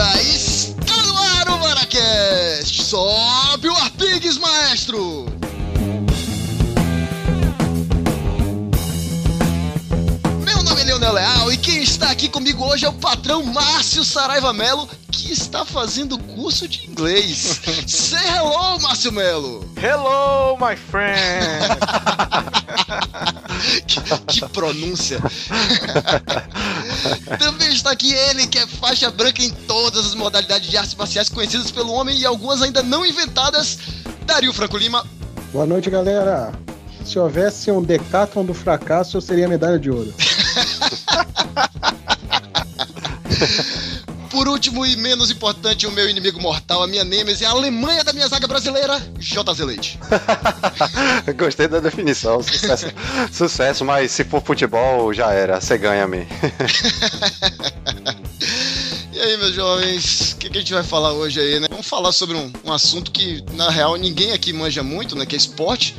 Madruga, está no ar o Maracast! Sobe o Arpigues, maestro! Meu nome é Leonel Leal e quem está aqui comigo hoje é o patrão Márcio Saraiva Melo, que está fazendo curso de inglês. Say hello, Márcio Melo! Hello, my friend! que, que pronúncia! Também está aqui ele, que é faixa branca em todas as modalidades de artes marciais conhecidas pelo homem e algumas ainda não inventadas, Dario Franco Lima. Boa noite, galera. Se houvesse um decathlon do fracasso, eu seria medalha de ouro. Por último e menos importante, o meu inimigo mortal, a minha Nemesis, é a Alemanha da minha zaga brasileira, JZ Leite. Gostei da definição. Sucesso, sucesso, mas se for futebol, já era. Você ganha-me. e aí, meus jovens, o que, que, a gente vai falar hoje aí, né? Vamos falar sobre um, um assunto que, na real, ninguém aqui manja muito, né? Que é esporte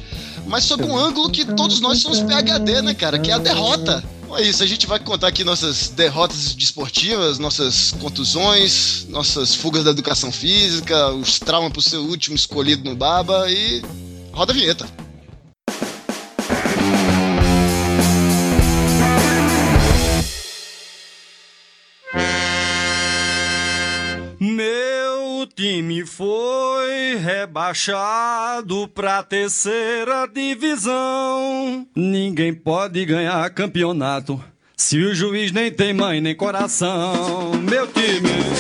mas sob um ângulo que todos nós somos PHD, né, cara? Que é a derrota. Bom, é isso, a gente vai contar aqui nossas derrotas desportivas, nossas contusões, nossas fugas da educação física, os traumas por ser o último escolhido no Baba e roda a vinheta. Time foi rebaixado pra terceira divisão. Ninguém pode ganhar campeonato se o juiz nem tem mãe nem coração. Meu time.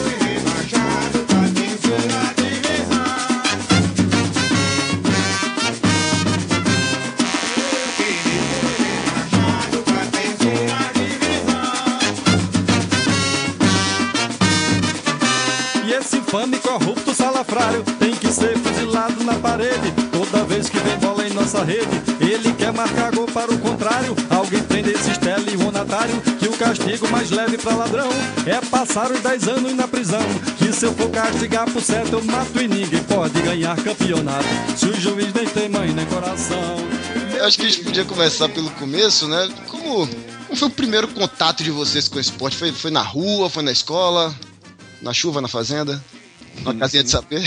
Salafrário Tem que ser fuzilado na parede Toda vez que vem bola em nossa rede Ele quer marcar gol para o contrário Alguém prende esse estelionatário Que o castigo mais leve pra ladrão É passar os 10 anos na prisão Que se eu for castigar por certo eu mato E ninguém pode ganhar campeonato Se o juiz nem tem mãe nem coração Eu acho que a gente podia começar pelo começo, né? Como, como foi o primeiro contato de vocês com o esporte? Foi, foi na rua, foi na escola? Na chuva, na fazenda? Uma casinha de saber?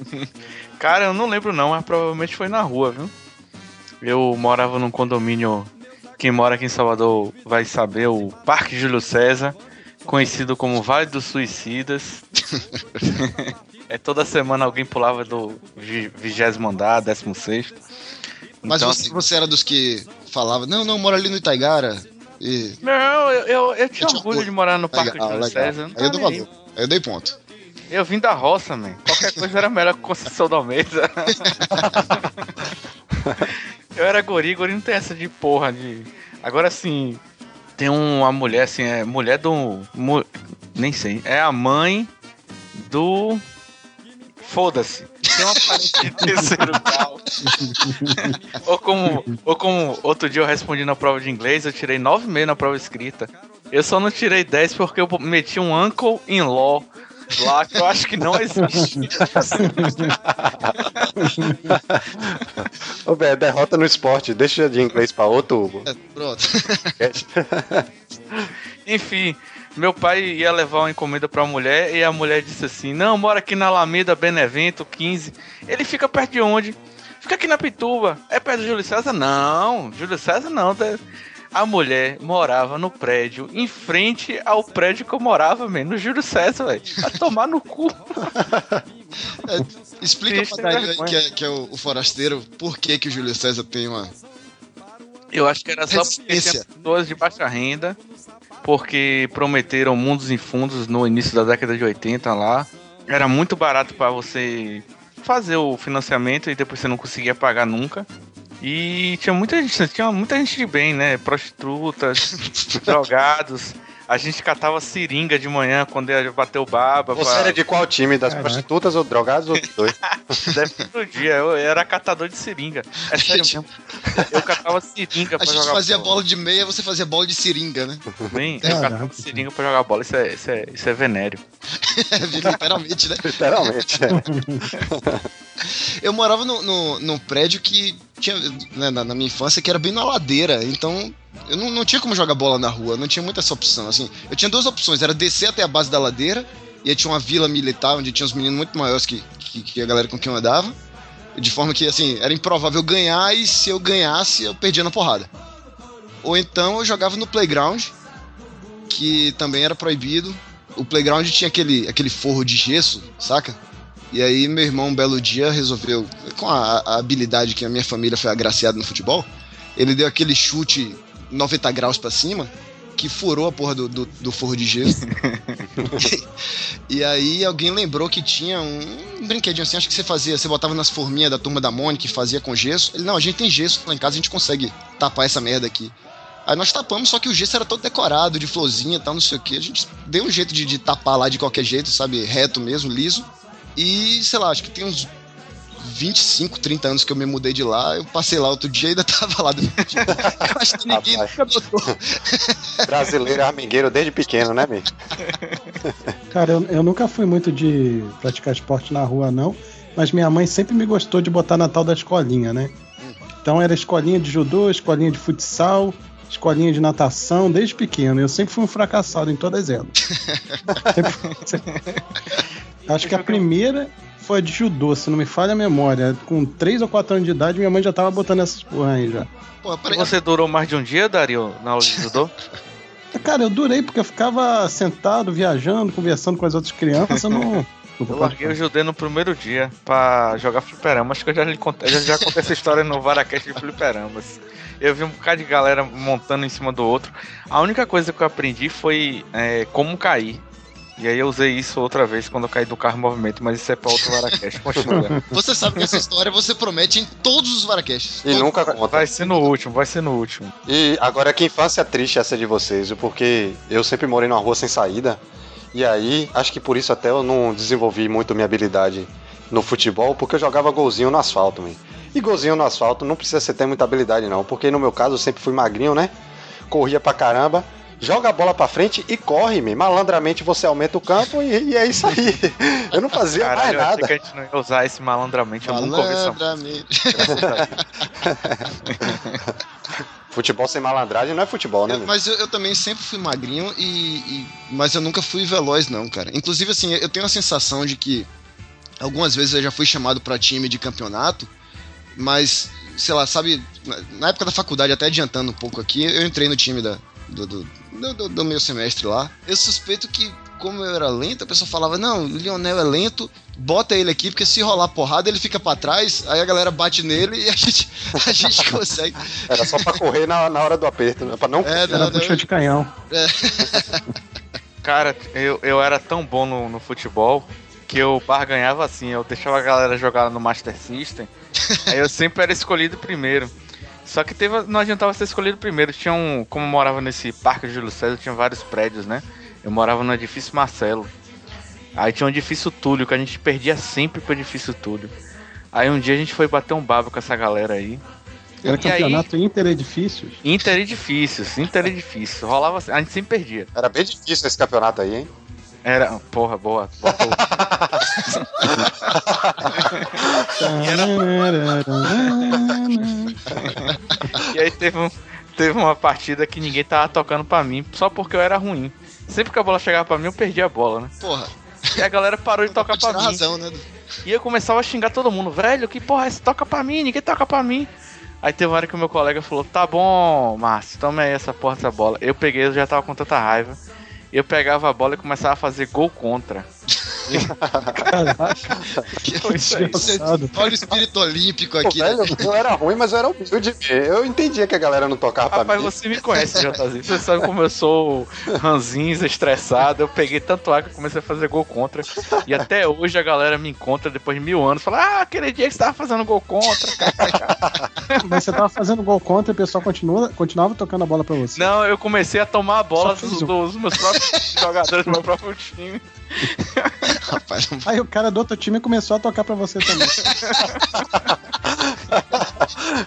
Cara, eu não lembro não, mas provavelmente foi na rua, viu? Eu morava num condomínio. Quem mora aqui em Salvador vai saber, o Parque Júlio César, conhecido como Vale dos Suicidas. é toda semana alguém pulava do vigésimo andar, décimo sexto. Mas então, você, assim, você, era dos que falava, não, não, mora ali no Itaigara. E... Não, eu, eu, eu tinha eu orgulho de morar no Parque legal, Júlio legal. César. Aí eu dou valor. Aí eu dei ponto. Eu vim da roça, man. Qualquer coisa era melhor que Conceição da Almeida. eu era gori, gori não tem essa de porra de. Agora assim, tem uma mulher assim, é mulher do. Mu... Nem sei. É a mãe do. Foda-se. Tem uma parente de terceiro grau. ou, como, ou como outro dia eu respondi na prova de inglês, eu tirei 9,5 na prova escrita. Eu só não tirei 10 porque eu meti um uncle in law lá que eu acho que não existe. Ô, velho, derrota no esporte. Deixa de inglês pra outro, Hugo. É, pronto. Enfim, meu pai ia levar uma encomenda pra mulher e a mulher disse assim: Não, mora aqui na Alameda Benevento 15. Ele fica perto de onde? Fica aqui na Pituba. É perto do Júlio César? Não, Júlio César não. A mulher morava no prédio, em frente ao prédio que eu morava, mesmo, no Júlio César, velho. A tomar no cu. É, explica Triste, pra Dario que, é, que é o, o, forasteiro por que, que o Júlio César tem uma. Eu acho que era só porque tinha pessoas de baixa renda, porque prometeram mundos em fundos no início da década de 80 lá. Era muito barato para você fazer o financiamento e depois você não conseguia pagar nunca. E tinha muita gente, tinha muita gente de bem, né? Prostitutas, drogados. A gente catava seringa de manhã quando ia bater o baba. Você pra... era de qual time? Das Caraca. prostitutas ou drogados ou dois? Deve todo dia. Eu era catador de seringa. É sério mesmo. Eu catava seringa pra jogar A gente fazia bola. bola de meia, você fazia bola de seringa, né? Bem, eu catava seringa pra jogar bola. Isso é, isso é, isso é venéreo. Literalmente, né? Literalmente. É. eu morava no, no, num prédio que tinha, né, na, na, minha infância, que era bem na ladeira. Então, eu não, não tinha como jogar bola na rua, não tinha muita essa opção. Assim, eu tinha duas opções: era descer até a base da ladeira E aí tinha uma vila militar onde tinha os meninos muito maiores que, que, que a galera com quem eu andava. De forma que, assim, era improvável ganhar e se eu ganhasse, eu perdia na porrada. Ou então eu jogava no playground, que também era proibido. O playground tinha aquele, aquele forro de gesso, saca? E aí meu irmão, um belo dia, resolveu, com a, a habilidade que a minha família foi agraciada no futebol, ele deu aquele chute 90 graus pra cima, que furou a porra do, do, do forro de gesso. e aí alguém lembrou que tinha um brinquedinho assim, acho que você fazia, você botava nas forminhas da turma da Mônica e fazia com gesso. Ele, não, a gente tem gesso lá em casa, a gente consegue tapar essa merda aqui. Aí nós tapamos, só que o gesso era todo decorado, de florzinha e tal, não sei o que. A gente deu um jeito de, de tapar lá de qualquer jeito, sabe? Reto mesmo, liso. E, sei lá, acho que tem uns 25, 30 anos que eu me mudei de lá. Eu passei lá outro dia e ainda tava lá. Do... eu acho que ninguém nunca notou. Brasileiro armingueiro desde pequeno, né, Mi? Cara, eu, eu nunca fui muito de praticar esporte na rua, não. Mas minha mãe sempre me gostou de botar na tal da escolinha, né? Então era escolinha de judô, escolinha de futsal, escolinha de natação, desde pequeno. Eu sempre fui um fracassado em todas elas. Sempre- sempre- Acho que a primeira foi a de judô, se não me falha a memória. Com 3 ou 4 anos de idade, minha mãe já tava botando essas porra aí já. Pô, E você durou mais de um dia, Dario, na aula de judô? Cara, eu durei porque eu ficava sentado, viajando, conversando com as outras crianças, eu não. Eu larguei o judô no primeiro dia pra jogar fliperama. Acho que eu já, lhe contei, já, já contei essa história no Varacast de fliperamas. Eu vi um bocado de galera montando em cima do outro. A única coisa que eu aprendi foi é, como cair. E aí eu usei isso outra vez quando eu caí do carro em movimento, mas isso é pra outro Varacast. Continua. você sabe que essa história você promete em todos os Varacasts. E nunca conta. Vai ser no último, vai ser no último. E agora que infância triste essa de vocês, viu? porque eu sempre morei numa rua sem saída. E aí, acho que por isso até eu não desenvolvi muito minha habilidade no futebol, porque eu jogava golzinho no asfalto, man. E golzinho no asfalto não precisa você ter muita habilidade não, porque no meu caso eu sempre fui magrinho, né? Corria pra caramba. Joga a bola pra frente e corre, man. Malandramente você aumenta o campo e, e é isso aí. Eu não fazia Caralho, mais eu achei nada. que a gente não ia usar esse malandramente. Eu nunca ouvi essa Futebol sem malandragem não é futebol, né? Eu- mas eu, eu também sempre fui magrinho e, e- Mas eu nunca fui veloz, não, cara. Inclusive, assim, eu tenho a sensação de que algumas vezes eu já fui chamado pra time de campeonato, mas, sei lá, sabe, na- época da faculdade, até adiantando um pouco aqui, eu entrei no time da, do, do, do- do- do meu semestre lá. Eu suspeito que, como eu era lento, a pessoa falava: Não, o Lionel é lento, bota ele aqui, porque se rolar porrada, ele fica pra trás, aí a galera bate nele e a gente, a gente consegue. Era só pra correr na, na hora do aperto, né? pra não É, não, Era não, puxa de canhão. Cara, eu, eu era tão bom no, no futebol que eu barganhava assim, eu deixava a galera jogar no Master System, aí eu sempre era escolhido primeiro. Só que teve, não adiantava ser escolhido primeiro. Tinha um. Como eu morava nesse parque de Júlio César, tinha vários prédios, né? Eu morava no edifício Marcelo. Aí tinha um edifício Túlio, que a gente perdia sempre pro edifício Túlio. Aí um dia a gente foi bater um babo com essa galera aí. Era E aí? campeonato interedifícios. Interedifícios, interedifícios. Rolava assim, a gente sempre perdia. Era bem difícil esse campeonato aí, hein? Era. Porra, boa. Bota o- E aí teve, um, teve uma partida que ninguém tava tocando pra mim, só porque eu era ruim. Sempre que a bola chegava pra mim, eu perdia a bola, né? Porra, E a galera parou de tocar pra mim. razão, né? E eu começava a xingar todo mundo, velho, que porra é essa? Toca pra mim, ninguém toca pra mim. Aí teve uma hora que o meu colega falou, tá bom, Márcio, toma aí essa porra dessa bola. Eu peguei, eu já tava com tanta raiva. Eu pegava a bola e começava a fazer gol contra. Caraca, engraçado. Olha o espírito olímpico Pô, aqui, né? velho, eu era ruim, mas eu era humilde. Eu entendia que a galera não tocava pra Rapaz, mim. você me conhece, JZ. Você sabe como eu sou ranzinza, estressado. Eu peguei tanto ar que eu comecei a fazer gol contra. E até hoje a galera me encontra depois de mil anos. Fala, ah, aquele dia que você tava fazendo gol contra. cara." Mas você tava fazendo gol contra e o pessoal continua, continuava tocando a bola pra você. Não, eu comecei a tomar a bola dos, um. dos meus próprios jogadores do meu próprio time. Rapaz, não Aí o cara do outro time começou a tocar pra você também.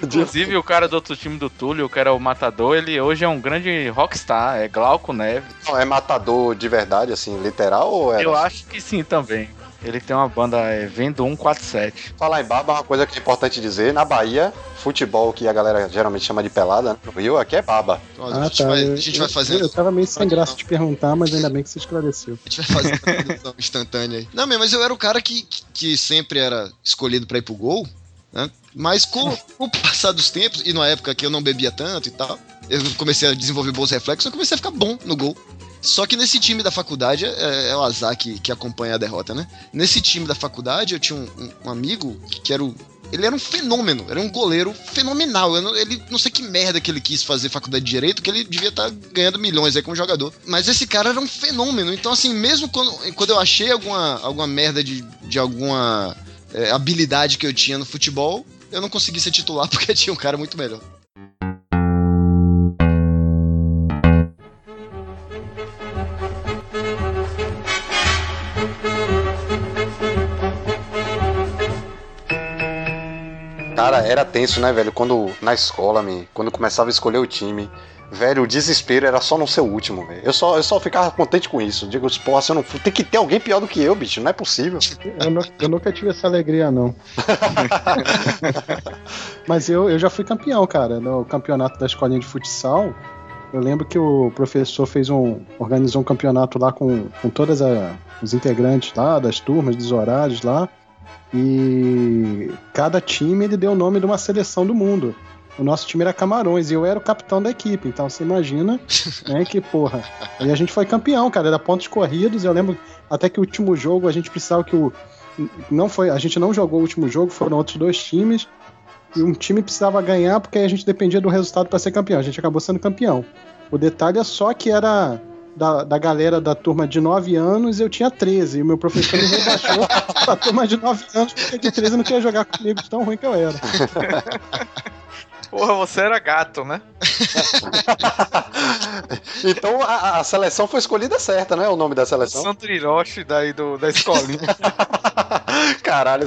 Inclusive, o cara do outro time do Túlio, que era o Matador, ele hoje é um grande rockstar. É Glauco Neves. Não, é matador de verdade, assim, literal ou é? Eu acho que sim também. Ele tem uma banda, é Vendo 147. Falar em baba, uma coisa que é importante dizer, na Bahia, futebol que a galera geralmente chama de pelada, né? no Rio aqui é baba. Ah, a gente tá. vai, eu, a gente vai eu- fazer. Eu tava meio sem graça de perguntar, mas ainda bem que você esclareceu. A gente vai fazer uma tradução instantânea aí. Não, meu, mas eu era o cara que, que, sempre era escolhido pra ir pro gol, né? Mas com, com o passar dos tempos, e na época que eu não bebia tanto e tal, eu comecei a desenvolver bons reflexos, eu comecei a ficar bom no gol. Só que nesse time da faculdade, é, é o azar que, que acompanha a derrota, né? Nesse time da faculdade, eu tinha um, um- um amigo que era o. Ele era um fenômeno, era um goleiro fenomenal. Não- ele não sei que merda que ele quis fazer faculdade de direito, que ele devia estar ganhando milhões aí como jogador. Mas esse cara era um fenômeno. Então, assim, mesmo quando, quando eu achei alguma, alguma merda de, de alguma é, habilidade que eu tinha no futebol, eu não consegui ser titular porque tinha um cara muito melhor. Cara, era tenso, né, velho? Quando na escola, me, quando começava a escolher o time, velho, o desespero era só não ser o último, velho. Eu só, eu só ficava contente com isso. Digo, porra, se eu não tem que ter alguém pior do que eu, bicho. Não é possível. Eu, nu- eu nunca tive essa alegria, não. Mas eu, eu já fui campeão, cara. No campeonato da escolinha de futsal. Eu lembro que o professor fez um. organizou um campeonato lá com, com todos os integrantes lá, das turmas, dos horários lá. E cada time ele deu o nome de uma seleção do mundo. O nosso time era Camarões e eu era o capitão da equipe. Então você imagina, né, que porra. E a gente foi campeão, cara. Era pontos corridos. Eu lembro até que o último jogo a gente precisava que o. Não foi, a gente não jogou o último jogo, foram outros dois times. E um time precisava ganhar porque a gente dependia do resultado para ser campeão. A gente acabou sendo campeão. O detalhe é só que era da, da galera da turma de 9 anos, eu tinha 13. E o meu professor me rebaixou pra turma de 9 anos, porque de 13 não queria jogar comigo, tão ruim que eu era. Porra, você era gato, né? então a, a seleção foi escolhida certa, né? O nome da seleção. Sandro Hiroshi daí do, da escolinha. Caralho,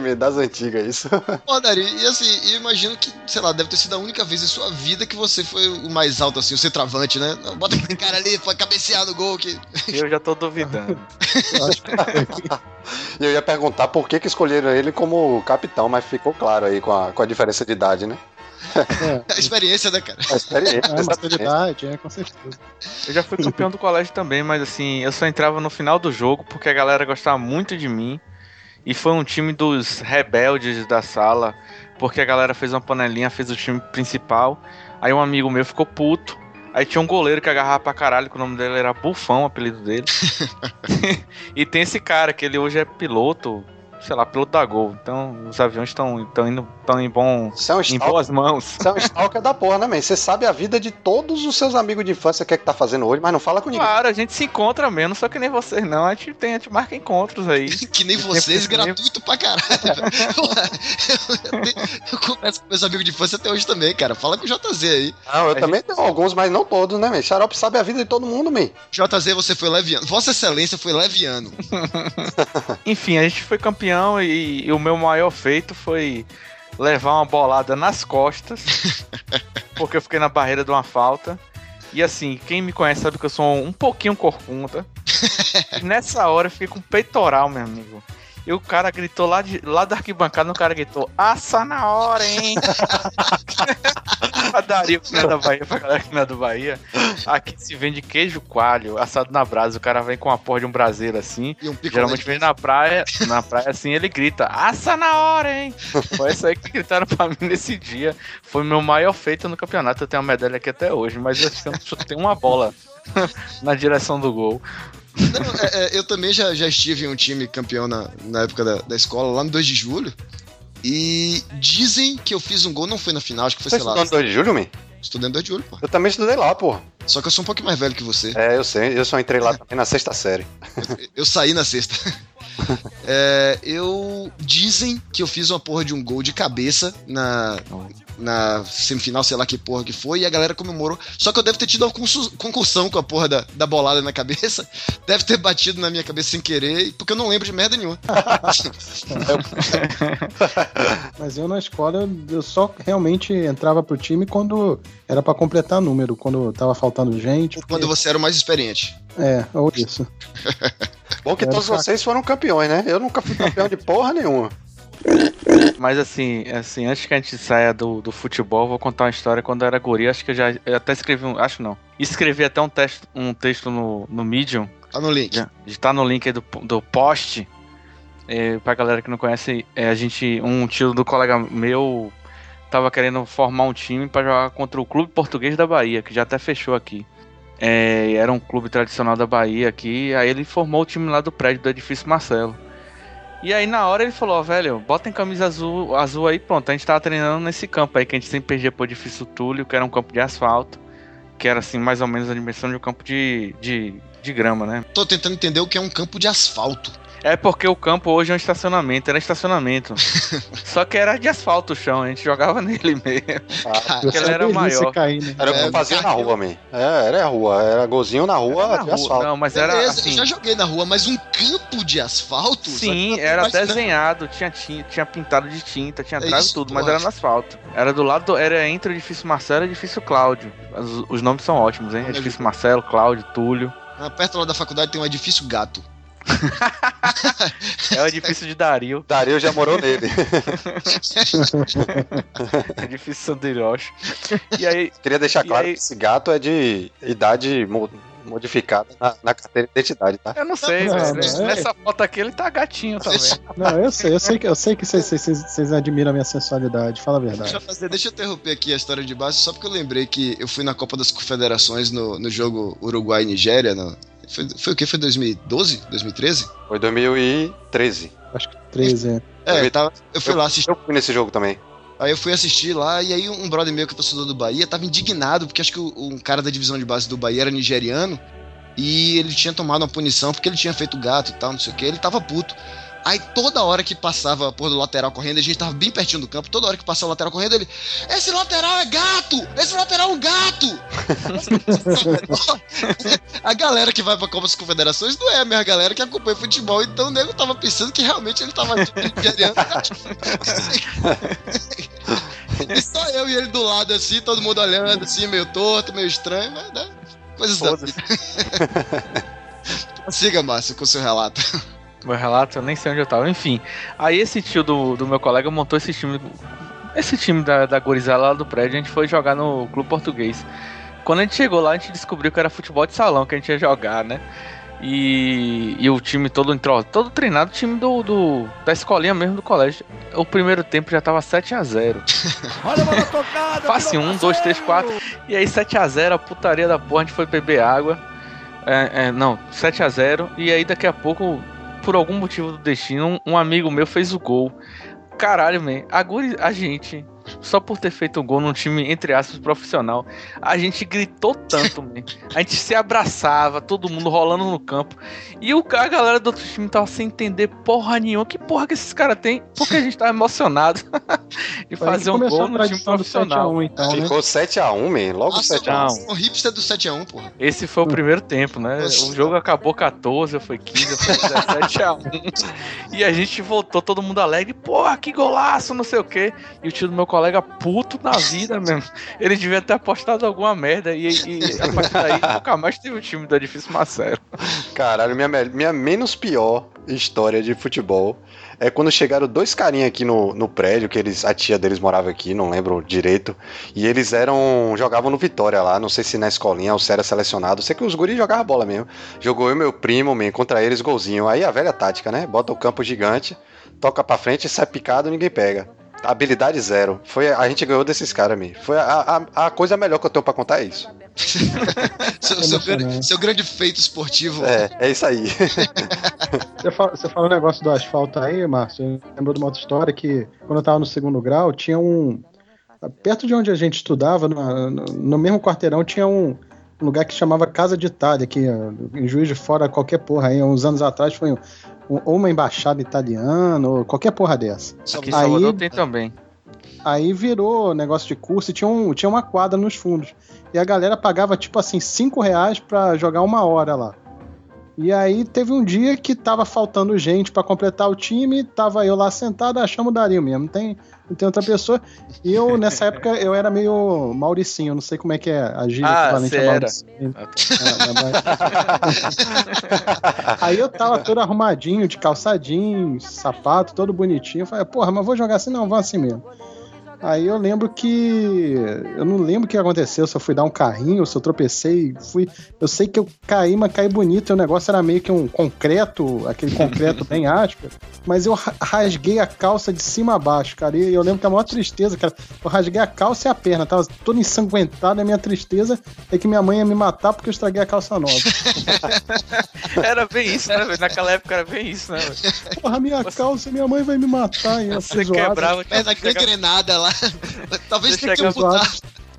meu, das antigas, isso. Pô, Dari, e assim, eu imagino que, sei lá, deve ter sido a única vez em sua vida que você foi o mais alto, assim, o centroavante, né? Bota aquele cara ali pra cabecear no gol que. Eu já tô duvidando. Eu acho que E eu ia perguntar por que, que escolheram ele como capitão, mas ficou claro aí com a, com a diferença de idade, né? É, A experiência, né, cara? A experiência. é exatamente. maturidade, é, com certeza. Eu já fui campeão do colégio também, mas assim, eu só entrava no final do jogo porque a galera gostava muito de mim. E foi um time dos rebeldes da sala, porque a galera fez uma panelinha, fez o time principal. Aí um amigo meu ficou puto. Aí tinha um goleiro que agarrava pra caralho, que o nome dele era Bufão, o apelido dele. e tem esse cara, que ele hoje é piloto, sei lá, piloto da Gol. Então os aviões estão indo tão em, bom, Você é em boas mãos. você é um stalker da porra, né, man? Você sabe a vida de todos os seus amigos de infância, que é que tá fazendo hoje, mas não fala com ninguém. Claro, a gente se encontra mesmo, só que nem vocês não. A gente tem, a gente marca encontros aí. Que nem vocês, gratuito pra caralho. Eu, eu, eu converso com meus amigos de infância até hoje também, cara. Fala com o JZ aí. Não, eu A também tenho alguns, mas não todos, né, man? Xarope sabe a vida de todo mundo, man. JZ, você foi leviano. Vossa Excelência foi leviano. Enfim, a gente foi campeão e, e o meu maior feito foi levar uma bolada nas costas, porque eu fiquei na barreira de uma falta. E assim, quem me conhece sabe que eu sou um pouquinho corcunda. E nessa hora eu fiquei com peitoral, meu amigo. E o cara gritou lá, de, lá da arquibancada, o cara gritou, assa na hora, hein? pra Dario, que não é da Bahia, pra galera que não é do Bahia. Aqui se vende queijo coalho, assado na brasa. O cara vem com a porra de um braseiro assim. E um Geralmente vem na praia, na praia assim, ele grita, assa na hora, hein? Foi isso aí que gritaram pra mim nesse dia. Foi meu maior feito no campeonato. Eu tenho uma medalha aqui até hoje, mas eu chutei uma bola na direção do gol. Não, é, é, eu também já, já estive em um time campeão na, na época da, da escola, lá no 2 de julho. E dizem que eu fiz um gol, não foi na final, acho que foi, Você sei lá. estudou no 2 de julho, man? Estudei no 2 de julho, pô. Eu também estudei lá, porra. Só que eu sou um pouco mais velho que você. É, eu sei. Eu só entrei lá também na sexta série. Eu saí na sexta. É, eu. Dizem que eu fiz uma porra de um gol de cabeça na, na semifinal, sei lá que porra que foi, e a galera comemorou. Só que eu devo ter tido uma concus- concussão com a porra da, da bolada na cabeça. Deve ter batido na minha cabeça sem querer, porque eu não lembro de merda nenhuma. Mas eu na escola, eu só realmente entrava pro time quando era pra completar número, quando tava faltando gente. porque- Quando você era o mais experiente. É, ou isso. Bom que Era todos vocês foram campeões, né? Eu nunca fui campeão de porra nenhuma. Mas assim, assim, antes que a gente saia do, do futebol, vou contar uma história quando eu era guri. Acho que eu já eu até escrevi um. Acho não. Escrevi até um, texto um texto no, no Medium. Tá no link. Já, está no link aí do, do post. É, pra galera que não conhece, é, a gente. Um tio do colega meu tava querendo formar um time pra jogar contra o Clube Português da Bahia, que já até fechou aqui. É, era um clube tradicional da Bahia aqui. Aí ele formou o time lá do prédio do edifício Marcelo. E aí na hora ele falou, velho, bota em camisa azul, azul aí, pronto. A gente tava treinando nesse campo aí que a gente sempre perdia pro edifício Túlio, que era um campo de asfalto. Que era assim, mais ou menos a dimensão de um campo de, de, de grama, né? Tô tentando entender o que é um campo de asfalto. É porque o campo hoje é um estacionamento, era estacionamento. Só que era de asfalto o chão, a gente jogava nele mesmo. Ah, Porque ele era maior. caí, né? era o que É, eu fazia na rua, man. É, era a rua. Era golzinho na rua Era na de rua. asfalto. Não, mas era Beleza, assim. eu já joguei na rua, mas um campo de asfalto? Sim, era desenhado, tinha, tinta, tinha pintado de tinta, tinha É trago isso, tudo, mas era no asfalto. Era do lado, do- era entre o edifício Marcelo e o edifício Cláudio. Os, os nomes são ótimos, hein? Edifício é- Marcelo, Cláudio, Túlio. Ah, Perto lá da faculdade tem um edifício gato. É o edifício de Dario, Dario já morou nele. edifício Sandiroche. E aí, Queria deixar claro aí- que esse gato é de idade mo- modificada na, na carteira de identidade, tá? eu não sei, Não, velho. não, é. Nessa foto aqui ele tá gatinho também. Não, eu sei, eu sei que, eu sei que vocês, admiram a minha sensualidade, fala a Deixa verdade. eu, fazer, deixa eu interromper aqui a história de base, só porque eu lembrei que eu fui na Copa das Confederações no, no jogo Uruguai e Nigéria. no- foi, foi o que? Foi 2012? 2013? Foi 2013. Acho que 13, é. É, eu, tava, eu fui lá assistir. Eu fui nesse jogo também. Aí eu fui assistir lá, e aí um brother meu que é torcedor do Bahia tava indignado, porque acho que o- um cara da divisão de base do Bahia era nigeriano, e ele tinha tomado uma punição porque ele tinha feito gato e tal, não sei o que, ele tava puto. Aí toda hora que passava por do lateral correndo, a gente tava bem pertinho do campo, toda hora que passava o lateral correndo, ele. Esse lateral é gato! Esse lateral é um gato! a galera que vai pra Copa das Confederações não é a mesma galera que acompanha futebol, então o nego tava pensando que realmente ele tava. E só eu e ele do lado assim, todo mundo olhando assim, meio torto, meio estranho, mas né? Coisas da vida. Siga, Márcio, com o seu relato. Meu relato, eu nem sei onde eu tava. Enfim, aí esse tio do, do meu colega montou esse time. Esse time da, da gorizada lá do prédio, a gente foi jogar no clube português. Quando a gente chegou lá, a gente descobriu que era futebol de salão que a gente ia jogar, né? E, e o time todo entrou, todo treinado, o time do, do, da escolinha mesmo do colégio. O primeiro tempo já tava 7 a 0 Olha a bola tocada. Fácil, virou 1, 2, 3, parceiro. 4. E aí 7x0, a putaria da porra, a gente foi beber água. É, é, não, 7x0. E aí daqui a pouco, por algum motivo do destino, um, amigo meu fez o gol. Caralho, man, a, a gente, só por ter feito um gol num time, entre aspas, profissional, a gente gritou tanto, man. A gente se abraçava, todo mundo rolando no campo. E o, a galera do outro time tava sem entender porra nenhuma. Que porra que esses caras têm? Porque a gente tava emocionado de Foi fazer um gol no time profissional. 7x1, então, né? Ficou 7x1, man. Logo Nossa, 7x1. o hipster do 7x1, porra. Esse foi o primeiro tempo, né? Nossa. O jogo acabou 14, eu fui 15, eu fui 17 a 1. E a gente voltou, todo mundo alegre. Porra, que golaço, não sei o quê. E o tio do meu colega puto na vida mesmo. Ele devia ter apostado alguma merda. E, e a partir daí nunca mais teve o time do Edifício Marcelo. Caralho, minha, minha menos pior história de futebol é quando chegaram dois carinha aqui no, no prédio, que eles, a tia deles morava aqui, não lembro direito, e eles eram. jogavam no Vitória lá, não sei se na escolinha ou se era selecionado, sei que os guris jogavam bola mesmo. Jogou eu e meu primo, man, contra eles, golzinho. Aí a velha tática, né? Bota o campo gigante, toca pra frente, sai picado, ninguém pega. Habilidade zero. Foi, a gente ganhou desses caras, me. Foi a, a, a coisa melhor que eu tenho pra contar é isso. Seu, seu, grande, seu grande feito esportivo. É, é isso aí. Você fala, você fala um negócio do asfalto aí, Márcio. Eu lembro de uma outra história que, quando eu tava no segundo grau, tinha um. Perto de onde a gente estudava, no, no- mesmo quarteirão, tinha um lugar que chamava Casa de Itália, que ó, em Juiz de Fora, qualquer porra aí, uns anos atrás, foi um- um- ou uma embaixada italiana, ou qualquer porra dessa. Só- Aqui em Aí- Salvador tem também. Aí virou negócio de curso e tinha, um, tinha uma quadra nos fundos. E a galera pagava, tipo assim, 5 reais pra jogar uma hora lá. E aí teve um dia que tava faltando gente pra completar o time, tava eu lá sentado, achamos o Dario mesmo, não tem, não tem outra pessoa. E eu, nessa época, eu era meio Mauricinho, não sei como é que é a gíria Ah, equivalente a. Mauricinho. É, é, Aí eu tava todo arrumadinho, de calça jeans, sapato, todo bonitinho. Eu falei, porra, mas vou jogar assim? Não, vou assim mesmo. Aí eu lembro que. Eu não lembro o que aconteceu, se eu fui dar um carrinho, se eu tropecei, fui. Eu sei que eu caí, mas caí bonito, e o negócio era meio que um concreto, aquele concreto bem áspero. Mas eu ra- rasguei a calça de cima a baixo, cara. E eu lembro que a maior tristeza, cara, eu rasguei a calça e a perna, tava todo ensanguentado, e a minha tristeza é que minha mãe ia me matar porque eu estraguei a calça nova. Era bem isso, né, velho? Naquela época era bem isso, né, velho? Porra, minha Você- calça, minha mãe vai me matar. E Você fui zoado quebrava. Você chegava- gangrenada lá. Talvez Você tenha que uns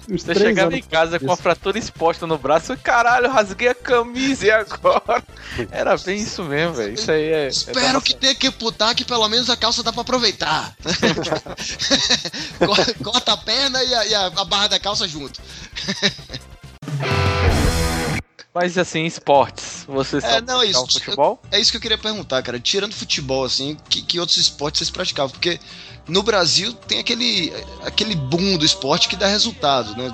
Você chegava em casa com a fratura exposta no braço, caralho, rasguei a camisa e agora? Era bem isso mesmo, velho. Isso aí é. é Espero nossa- que tenha que amputar, que pelo menos a calça dá pra aproveitar. Corta- a perna e a, e a- barra da calça junto. Mas assim, esportes. Você É, não, é isso. futebol? É isso que eu queria perguntar, cara. Tirando futebol, assim, que, que outros esportes vocês praticavam? Porque no Brasil tem aquele, aquele boom do esporte que dá resultado, né?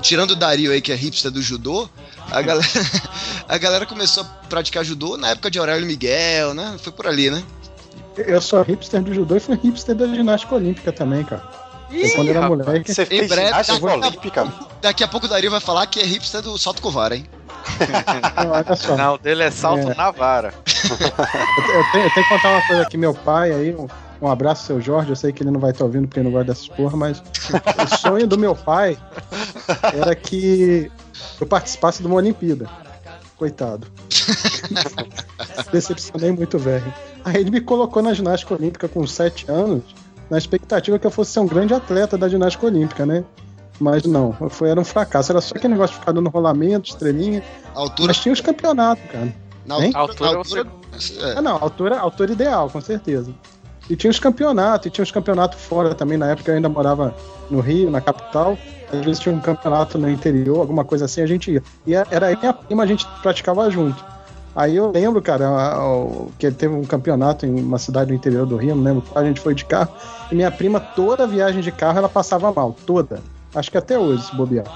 Tirando o Dario aí, que é hipster do judô, a galera, a galera começou a praticar judô na época de Aurélio Miguel, né? Foi por ali, né? Eu sou hipster do judô e fui hipster da ginástica olímpica também, cara. Eu, quando era. Você fez breve, ginástica tá- olímpica? Daqui a pouco o Dario vai falar que é hipster do salto covar, hein? Não, olha só. Não, o dele é salto É. na vara. Eu, eu tenho, eu tenho que contar uma coisa aqui, meu pai aí, um, abraço, seu Jorge. Eu sei que ele não vai estar ouvindo porque ele não gosta dessas porra, mas o sonho do meu pai era que eu participasse de uma Olimpíada. Coitado. Decepcionei muito velho. Aí ele me colocou na ginástica olímpica com 7 anos, na expectativa que eu fosse ser um grande atleta da ginástica olímpica, né? Mas não, foi, era um fracasso. Era só aquele negócio de ficar dando rolamento, estrelinha. Altura. Mas tinha os campeonatos, cara. Na altura. Altura é. Ah, não, altura, altura ideal, com certeza. E tinha os campeonatos, e tinha os campeonatos fora também. Na época eu ainda morava no Rio, na capital. Às vezes tinha um campeonato no interior, alguma coisa assim, a gente ia. E era aí minha prima, a gente praticava junto. Aí eu lembro, cara, que teve um campeonato em uma cidade do interior do Rio, não lembro qual, a gente foi de carro. E minha prima, toda viagem de carro, ela passava mal, toda. Acho que até hoje, se bobear.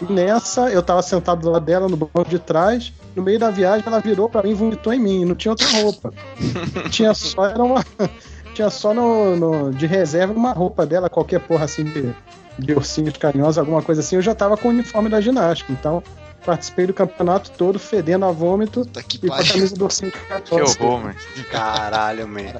E nessa, eu tava sentado do lado dela no banco de trás. No meio da viagem, ela virou pra mim e vomitou em mim. Não tinha outra roupa. tinha só, era uma. Tinha só no, no- de reserva uma roupa dela, qualquer porra assim de, de ursinhos carinhosos, alguma coisa assim. Eu já tava com o uniforme da ginástica. Então, participei do campeonato todo, fedendo a vômito que e com a camisa do ursinho Que carinhoso. horror, mano. Caralho, man.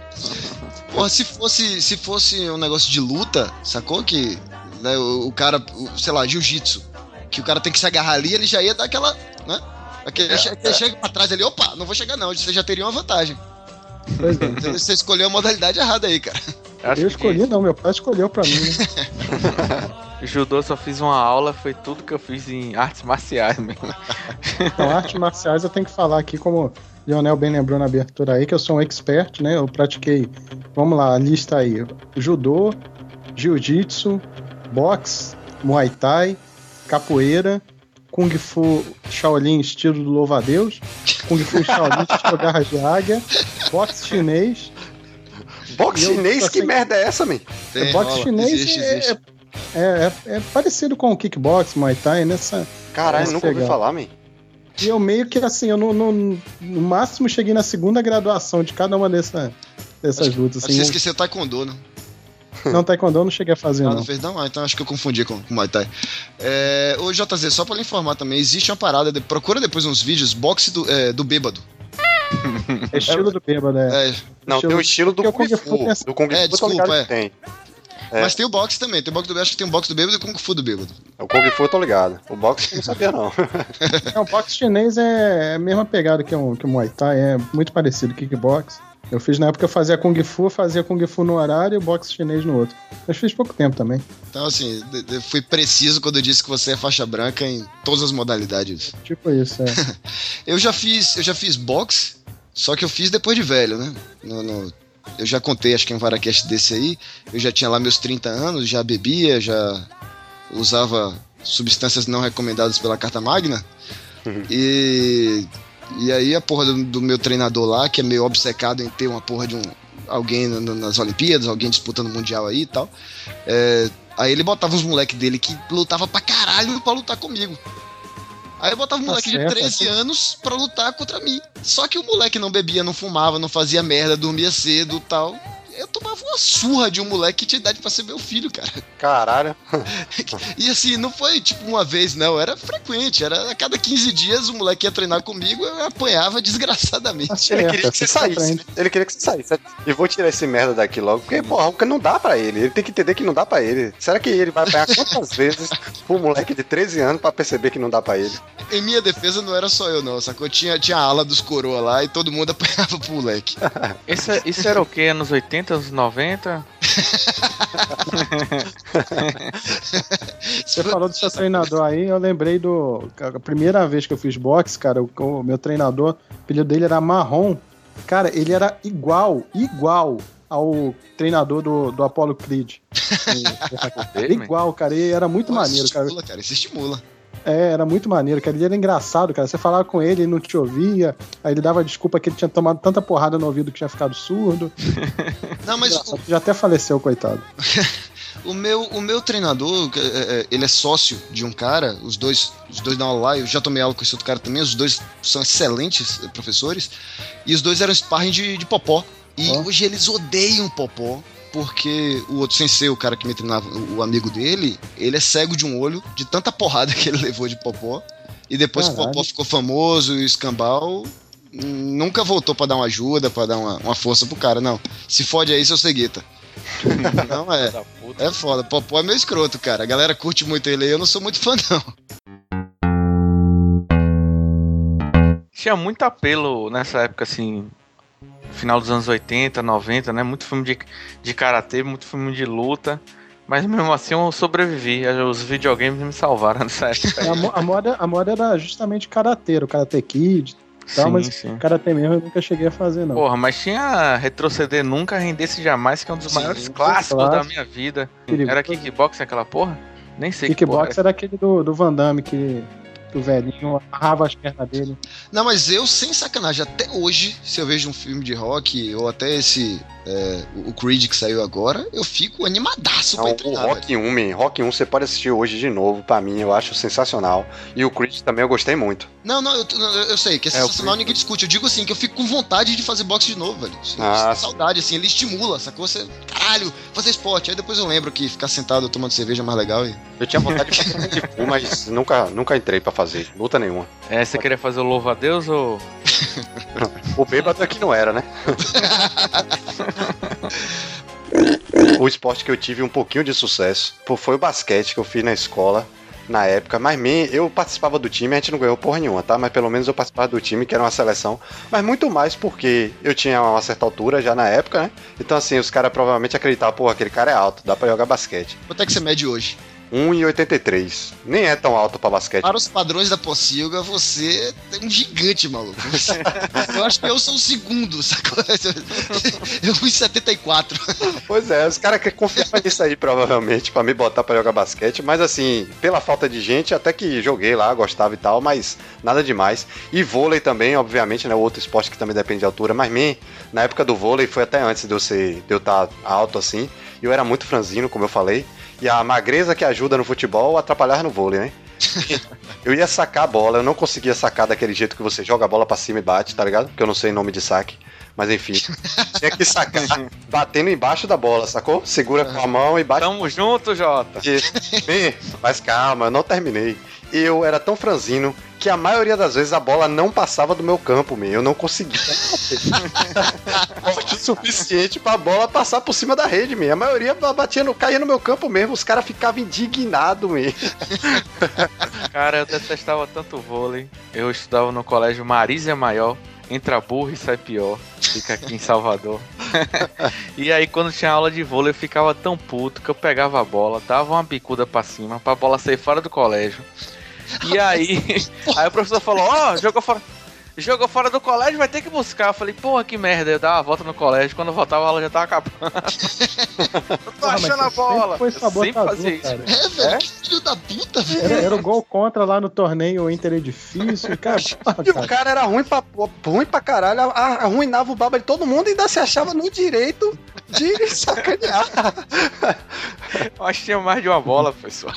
Porra, se fosse, se fosse um negócio de luta, sacou? Que né, o, o cara, o- sei lá, jiu-jitsu, que o cara tem que se agarrar ali, ele já ia dar aquela. né? Aquele, che- aquele chega pra trás ali, opa, não vou chegar não, você já teria uma vantagem. Pois é. Você, escolheu a modalidade errada aí, cara. Acho Eu que escolhi, não, meu pai escolheu pra mim. Né? Judô só fiz uma aula, foi tudo que eu fiz em artes marciais mesmo. Então, artes marciais eu tenho que falar aqui, como o Leonel bem lembrou na abertura aí, que eu sou um expert, né? Eu pratiquei, vamos lá, a lista aí: judô, jiu-jitsu, boxe, muay thai, capoeira, kung fu Shaolin estilo do louva-a-Deus, kung fu Shaolin estilo garras de águia, boxe chinês. Boxe chinês, que assim, merda é essa, man? Tem, boxe rola, chinês existe, é, existe. É, é, é parecido com o kickbox, muay thai, nessa. Caralho, Essa nunca ouvi pegada. falar, man. E eu meio que assim, eu no, no, no máximo cheguei na segunda graduação de cada uma dessa, dessas Acho lutas. Acho que Assim, você esqueceu taekwondo, né? Não, taekwondo eu não cheguei a fazer, Ah, não. não fez não? Ah, então acho que eu confundi com o Muay Thai. É, ô JZ, só pra lhe informar também, existe uma parada, de- procura depois uns vídeos, boxe do, é, do bêbado. É estilo do bêbado, é. É, Não, Estilo- tem o estilo do porque o Kung Fu essa- Do Kung Fu, É, eu tô desculpa, é. tem. É. Mas tem o boxe também, tem o boxe do bêbado, acho que tem o boxe do bêbado e o Kung Fu do bêbado. O Kung Fu eu tô ligado. O boxe eu não sabia, não. É, o boxe chinês é a mesma pegada que o, que o Muay Thai, é muito parecido, kickbox. Eu fiz na época eu fazia Kung Fu, fazia Kung Fu no horário e o boxe chinês no outro. Mas fiz pouco tempo também. Então, assim, de- de- fui preciso quando eu disse que você é faixa branca em todas as modalidades. Tipo isso, é. Eu já fiz, eu já fiz boxe, só que eu fiz depois de velho, né? No- no- eu já contei, acho que em um Varacast desse aí, eu já tinha lá meus 30 anos, já bebia, já usava substâncias não recomendadas pela Carta Magna. Uhum. E E aí a porra do, do meu treinador lá, que é meio obcecado em ter uma porra de um alguém na- na- nas Olimpíadas, alguém disputando o Mundial aí e tal. É, aí ele botava os moleques dele que lutava pra caralho pra lutar comigo. Aí eu botava um Tá moleque de certo, 13 é. anos pra lutar contra mim. Só que o moleque não bebia, não fumava, não fazia merda, dormia cedo e tal. Eu tomava uma surra de um moleque que tinha idade pra ser meu filho, cara. Caralho. E assim, não foi tipo uma vez, não. Era frequente. Era a cada 15 dias o moleque ia treinar comigo, eu apanhava desgraçadamente. Ele queria que você saísse. Ele queria que você saísse. E vou tirar esse merda daqui logo, porque, porra, porque não dá pra ele. Ele tem que entender que não dá pra ele. Será que ele vai apanhar quantas vezes pro moleque de 13 anos pra perceber que não dá pra ele? Em minha defesa não era só eu, não, sacou? Tinha, tinha a ala dos coroa lá e todo mundo apanhava pro moleque. Isso, isso era o que? Anos 80, anos 90? Você falou do seu treinador aí, eu lembrei do. A primeira vez que eu fiz boxe, cara, o, o meu treinador, o apelido dele era Marrom. Cara, ele era igual, igual ao treinador do, do Apollo Creed. Man? igual, cara, e era muito Nossa, maneiro, cara. estimula, cara. Isso estimula. É, era muito maneiro, cara. Ele era engraçado, cara. Você falava com ele, ele não te ouvia. Aí ele dava desculpa que ele tinha tomado tanta porrada no ouvido que tinha ficado surdo. Não, mas Engraçado, Já até faleceu, coitado. o, o meu, o meu treinador, é, é, ele é sócio de um cara, os dois, os dois dão aula lá, eu já tomei aula com esse outro cara também, os dois são excelentes eh, professores, e os dois eram sparring de, de popó. E Ó. hoje eles odeiam popó, porque o outro sensei, o cara que me treinava, o amigo dele, ele é cego de um olho, de tanta porrada que ele levou de popó. E depois que o Caralho. popó ficou famoso e o escambau, nunca voltou pra dar uma ajuda, pra dar uma, uma força pro cara, não. Se fode aí, seu cegueta. não é. É foda, Popó é meio escroto, cara. A galera curte muito ele aí, eu não sou muito fã, não. Tinha muito apelo nessa época, assim, final dos anos 80, 90, né? Muito filme de, de karatê, muito filme de luta. Mas mesmo assim eu sobrevivi. Os videogames me salvaram nessa época. A, mo- a moda, a moda era justamente karateiro, karate kid. Tal, sim, mas sim. Karate mesmo eu nunca cheguei a fazer, não. Porra, mas tinha retroceder nunca, rendesse jamais, que é um dos Sim, maiores clássicos clássico. da minha vida. Perigoso. Era kickbox aquela porra? Nem sei que Kickbox porra era aquele do, do Van Damme que, que o velhinho amarrava as pernas dele. Não, mas eu, sem sacanagem, até hoje, se eu vejo um filme de rock, ou até esse. É, o Creed que saiu agora, eu fico animadaço Não, pra o treinar. Rock 1, man, Rock 1 você pode assistir hoje de novo, pra mim, eu acho sensacional. E o Creed também eu gostei muito. Não, não, eu, eu- eu sei que é É, sensacional, Creed. ninguém discute. Eu digo assim, que eu fico com vontade de fazer boxe de novo, velho. Ah, saudade, assim, ele estimula, sacou? Você, caralho, fazer esporte. Aí depois eu lembro que ficar sentado tomando cerveja é mais legal e. Eu tinha vontade de fazer de full, mas nunca, nunca entrei pra fazer, luta nenhuma. É, você queria fazer o louvo a Deus ou. O bêbado aqui não era, né? o esporte que eu tive um pouquinho de sucesso foi o basquete que eu fiz na escola na época, mas me, eu participava do time, a gente não ganhou porra nenhuma, tá? Mas pelo menos eu participava do time, que era uma seleção, mas muito mais porque eu tinha uma certa altura já na época, né? Então assim, os caras provavelmente acreditavam, pô, aquele cara é alto, dá pra jogar basquete. Quanto é que você mede hoje? 1,83. Nem é tão alto pra basquete. Para os padrões da Pocilga, você é um gigante, maluco. eu acho que eu sou o segundo, sacou? Eu fui 74. Pois é, os caras que confiavam nisso aí, provavelmente, pra me botar pra jogar basquete. Mas assim, pela falta de gente, até que joguei lá, gostava e tal, mas nada demais. E vôlei também, obviamente, né? Outro esporte que também depende de altura. Mas mim, na época do vôlei, foi até antes de eu ser, de eu estar alto assim. Eu era muito franzino, como eu falei. E a magreza que ajuda no futebol atrapalhava no vôlei, né? Eu ia sacar a bola, eu não conseguia sacar daquele jeito que você joga a bola pra cima e bate, tá ligado? Porque eu não sei nome de saque. Mas enfim, tinha que sacar batendo embaixo da bola, sacou? Segura com a mão e bate. Tamo junto, Jota. E- mas calma, eu não terminei. Eu era tão franzino que a maioria das vezes a bola não passava do meu campo, meu. Eu não conseguia forte o suficiente pra bola passar por cima da rede, meu. A maioria batia no, caía no meu campo mesmo. Os caras ficavam indignados, meu. Cara, eu detestava tanto vôlei. Eu estudava no colégio Marísia Maior. Entra burro e sai pior. Fica aqui em Salvador. e aí, quando tinha aula de vôlei, eu ficava tão puto que eu pegava a bola, dava uma bicuda pra cima, pra bola sair fora do colégio. E aí, aí o professor falou: Ó, jogou fora. Jogou fora do colégio, vai ter que buscar. Eu falei, porra, que merda. Eu dava uma volta no colégio, quando eu voltava a aula já tava acabando. eu tô Porra, achando a bola. Sempre foi Eu sempre sabotador, fazia isso. É, velho, É? que filho da puta, velho. Era, era o gol contra lá no torneio Interedifício. Cara, porra, E o cara. era ruim pra, ruim pra caralho, arruinava o baba de todo mundo e ainda se achava no direito de sacanear. Eu acho que tinha mais de uma bola, pessoal.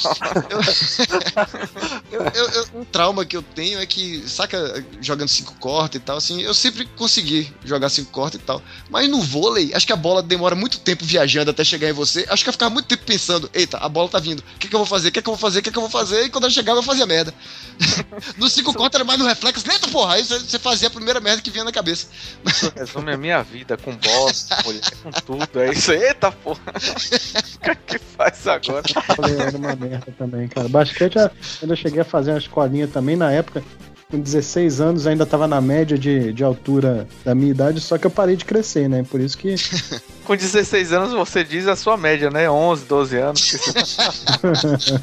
Eu- eu- eu- um trauma que eu tenho é que, saca, jogando cinco cortes e tal, assim, eu sempre consegui jogar cinco cortes e tal. Mas no vôlei, acho que a bola demora muito tempo viajando até chegar em você. Acho que eu ficava muito tempo pensando, eita, a bola tá vindo. O que, que eu vou fazer? O que, que eu vou fazer? O que, que eu vou fazer? E quando eu chegava, eu fazia merda. no cinco cortes era mais no reflexo. Eita, porra! Aí você- fazia a primeira merda que vinha na cabeça. Isso resume a minha vida com bola, com mulher, com tudo. É isso. Eita porra. O que é que faz agora? Vôlei Era uma merda também, cara. Basquete, eu ainda cheguei a fazer uma escolinha também na época. Com 16 anos, ainda tava na média de, de altura da minha idade, só que eu parei de crescer, né? Por isso que Com 16 anos você diz a sua média, né? 11, 12 anos. que você-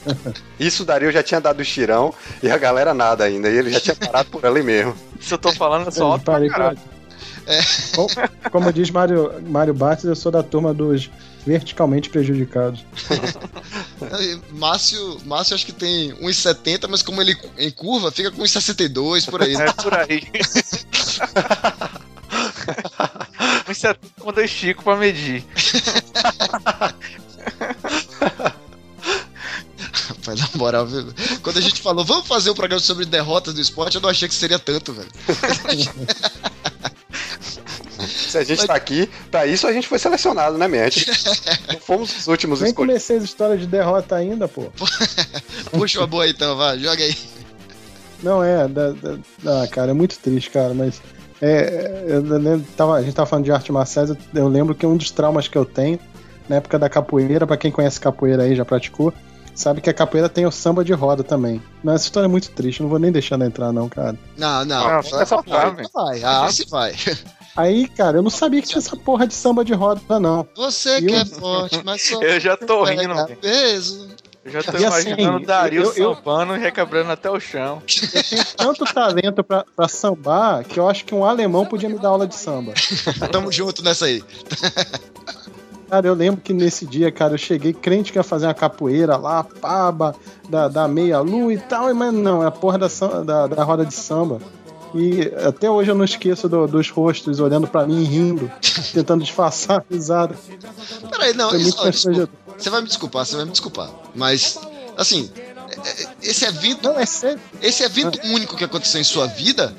Isso o Dario já tinha dado o tirão e a galera nada ainda. E ele já tinha parado por ali mesmo. Isso eu tô falando é só eu alto pra caralho. Como, como diz Mário, Mário Bartes, eu sou da turma dos verticalmente prejudicados. Márcio, Márcio acho que tem 1,70, mas como ele em curva, fica com 1,62 por aí. É por aí. Isso é quando eu estico pra medir. Rapaz, na moral, viu? Quando a gente falou, vamos fazer um programa sobre derrotas do esporte, eu não achei que seria tanto, velho. Se a gente tá aqui, pra isso a gente foi selecionado, né? A gente não fomos os últimos Nem escolhidos. comecei as histórias de derrota ainda, pô. Puxa uma boa aí, então, vai, joga aí. Não, é, da, da- ah, cara, é muito triste, cara, mas é, eu lembro- tava, a gente tava falando de arte marciais, eu, eu lembro que um dos traumas que eu tenho na época da capoeira, pra quem conhece capoeira aí, já praticou, sabe que a capoeira tem o samba de roda também. Mas essa história é muito triste, não vou nem deixar ela entrar não, cara. Não, não. Ah, fica essa vai, velho. vai, ah, se vai. Aí, cara, eu não sabia que tinha essa porra de samba de roda, não. Você E que eu- é forte, mas só Eu já tô rindo, peso. Eu já tô E assim, imaginando o Dario eu- eu- sambando e requebrando até o chão. Tanto talento pra, pra sambar que eu acho que um alemão podia me dar aula de samba. Tamo junto nessa aí. Cara, eu lembro que nesse dia, cara, eu cheguei crente que ia fazer uma capoeira lá, paba, da, da meia-lua e tal, mas não, é a porra da, da, da roda de samba. E até hoje eu não esqueço do- dos rostos olhando pra mim rindo, tentando disfarçar a risada. Peraí, não, Foi isso, ó, desculpa. Você vai me desculpar, você vai me desculpar. Mas, assim, é- é- esse evento, Não, é sério. esse evento único que aconteceu em sua vida,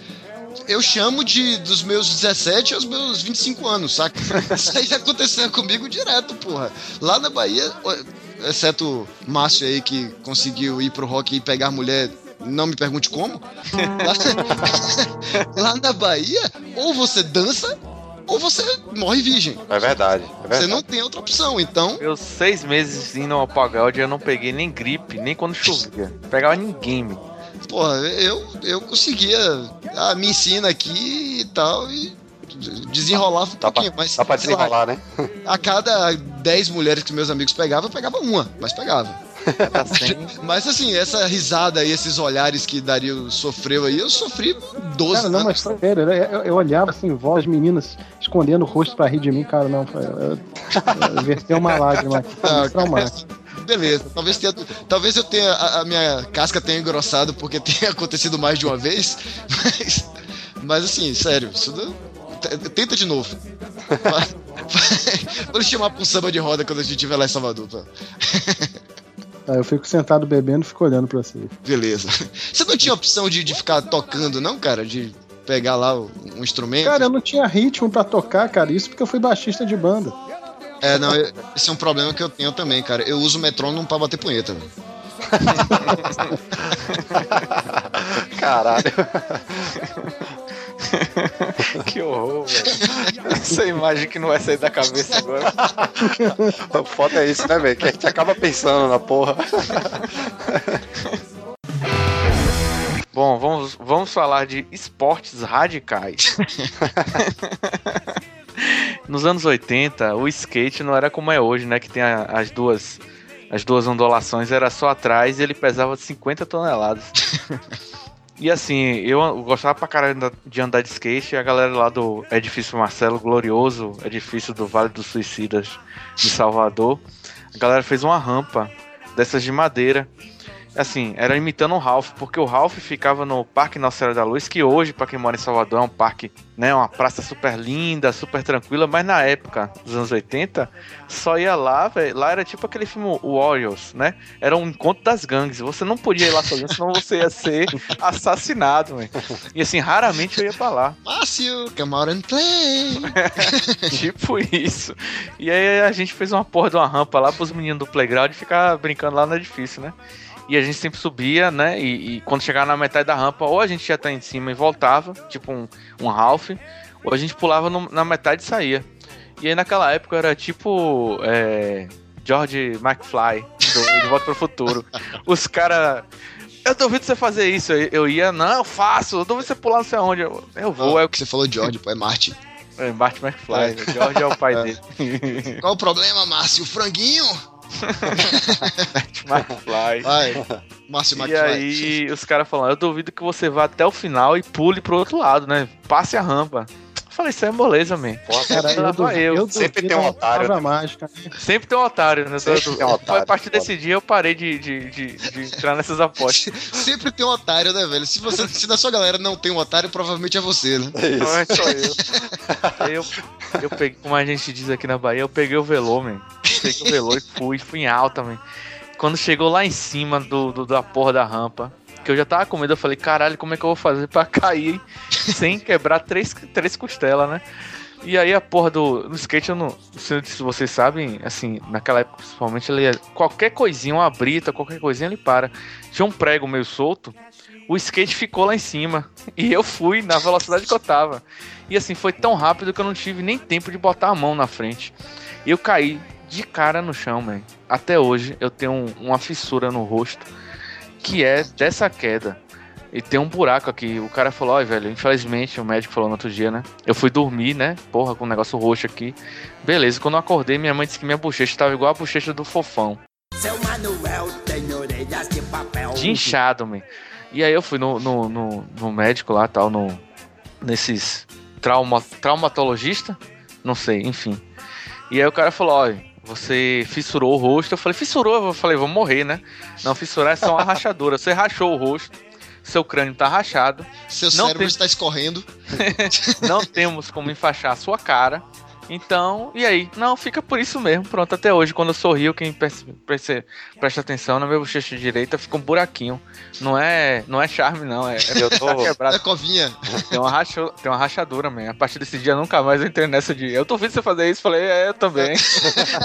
eu chamo de dos meus 17 aos meus 25 anos, saca? Isso aí aconteceu comigo direto, porra. Lá na Bahia, exceto Márcio aí que conseguiu ir pro rock e pegar mulher, não me pergunte como. Lá, lá na Bahia, ou você dança, ou você morre virgem. É verdade, é Você verdade. não tem outra opção, então. Meus seis meses indo ao pagode, eu não peguei nem gripe, nem quando chovia. Pegava ninguém, meu. Porra, eu, eu conseguia. Ah, me ensina aqui e tal, e desenrolava um Dá pra, pouquinho. mas, dá pra sei lá, desenrolar, né? a cada 10 mulheres que meus amigos pegavam, eu pegava uma, mas pegava. Tá. Mas assim, essa risada e esses olhares que Dario sofreu aí, eu sofri 12 Cara, não, anos. mas sério, eu, eu- eu olhava assim, voz meninas escondendo o rosto pra rir de mim, cara, não, foi, eu, eu, eu verteu uma lágrima aqui, foi traumático. Beleza, talvez, tenha, talvez eu tenha. A, a minha casca tenha engrossado porque tenha acontecido mais de uma vez. Mas, mas assim, sério, isso t- tenta de novo. Vou chamar pra um samba de roda quando a gente estiver lá em Salvador. Tá? Aí eu fico sentado bebendo e fico olhando pra você. Beleza. Você não tinha opção de, de ficar tocando, não, cara? De pegar lá o- um instrumento? Cara, eu não tinha ritmo pra tocar, cara, isso porque eu fui baixista de banda. É, não, eu- esse é um problema que eu tenho também, cara. Eu uso o metrônomo pra bater punheta. velho. Caralho. Que horror, velho. Essa imagem que não vai sair da cabeça agora. O foda é isso, né, velho? Que a gente acaba pensando na porra. Bom, vamos, vamos falar de esportes radicais. Nos anos 80, o skate não era como é hoje, né? Que tem a- as duas as duas ondulações, era só atrás e ele pesava 50 toneladas. E assim, eu gostava pra caralho de andar de skate, e a galera lá do Edifício Marcelo, glorioso edifício do Vale dos Suicidas de Salvador, a galera fez uma rampa dessas de madeira assim, era imitando o Ralph, porque o Ralph ficava no Parque Nossa Senhora da Luz, que hoje, para quem mora em Salvador, é um parque, né, uma praça super linda, super tranquila, mas na época dos anos 80, só ia lá, velho, lá era tipo aquele filme Warriors, né? Era um encontro das gangues, você não podia ir lá sozinho, senão você ia ser assassinado, velho. E assim, raramente eu ia pra lá. Márcio, come out and play! tipo isso. E aí a gente fez uma porra de uma rampa lá pros meninos do playground ficar brincando lá no edifício, né? E a gente sempre subia, né? E, e quando chegava na metade da rampa, ou a gente ia estar em cima e voltava, tipo um, um Ralph, ou a gente pulava no, na metade e saía. E aí naquela época era tipo é, George McFly, do De Volta pro Futuro. Os caras. Eu duvido você fazer isso. Eu ia, não, eu faço. Eu duvido você pular não sei aonde. Eu, eu vou. é o que você falou, George, pô, é Marty. É, Marty McFly. É. George é o pai dele. Qual o problema, Márcio? O franguinho? McFly. Vai, Márcio McFly. E aí os caras falam, eu duvido que você vá até o final e pule pro outro lado, né? Passe a rampa. Eu falei, isso é moleza, man. Pô, cara, eu, duvido, eu, eu sempre tem um otário. Né? Mágica. Sempre tem um otário, né? Sempre tem um otário. A partir desse dia eu parei de, de, de, de entrar nessas apostas. sempre tem um otário, né, velho? Se, você, se na sua galera não tem um otário, provavelmente é você, né? É isso. Não é só eu. eu, eu peguei, como a gente diz aqui na Bahia, eu peguei o velô, man. Peguei o velô e fui, fui em alta, man. Quando chegou lá em cima do, do da porra da rampa, que eu já tava com medo, eu falei, caralho, como é que eu vou fazer pra cair sem quebrar três, três costelas, né? E aí a porra do, do skate, eu não se vocês sabem, assim, naquela época principalmente, ele qualquer coisinha, uma brita, qualquer coisinha ele para. Tinha um prego meio solto, o skate ficou lá em cima e eu fui na velocidade que eu tava. E assim, foi tão rápido que eu não tive nem tempo de botar a mão na frente. E eu caí de cara no chão, man. Até hoje eu tenho um, uma fissura no rosto que é dessa queda. E tem um buraco aqui. O cara falou, ó, velho, infelizmente, o médico falou no outro dia, né? Eu fui dormir, né? Porra, com um negócio roxo aqui. Beleza, quando eu acordei, minha mãe disse que minha bochecha tava igual a bochecha do fofão. Seu Manuel tem orelhas de papel. De inchado, man. E aí eu fui no, no, no, no médico lá, tal, no, nesses trauma, traumatologista, não sei, enfim. E aí o cara falou, ó, você fissurou o rosto. Eu falei, fissurou? Eu falei, vou morrer, né? Não, fissurar é só uma rachadura. Você rachou o rosto, seu crânio tá rachado. Seu não cérebro tem... está escorrendo. não temos como enfaixar a sua cara. Então, e aí? Não, fica por isso mesmo. Pronto, até hoje, quando eu sorrio, quem presta atenção, na minha bochecha direita fica um buraquinho. Não é, não é charme, não. É, eu tô quebrado. É covinha. Tem uma, racho, tem uma rachadura, man. A partir desse dia, nunca mais eu entrei nessa de. Eu tô vendo você fazer isso. Falei, é, eu também.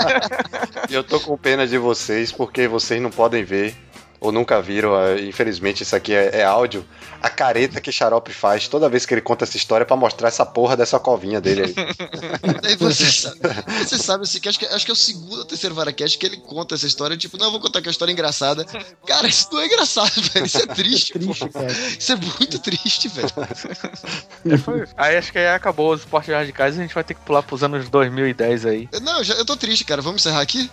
e eu tô com pena de vocês, porque vocês não podem ver ou nunca viram, é, infelizmente isso aqui é, é, áudio, a careta que Xarope faz toda vez que ele conta essa história para mostrar essa porra dessa covinha dele aí. você sabe, você sabe assim, que acho, que acho que é o segundo ou terceiro Varacast que ele conta essa história, tipo, não, eu vou contar que a história é engraçada. Cara, isso não é engraçado, velho. Isso é triste, é triste cara. Isso é muito triste, velho. aí acho que aí acabou os esportes radicais e a gente vai ter que pular pros anos 2010 aí. Não, já, eu tô triste, cara. Vamos encerrar aqui?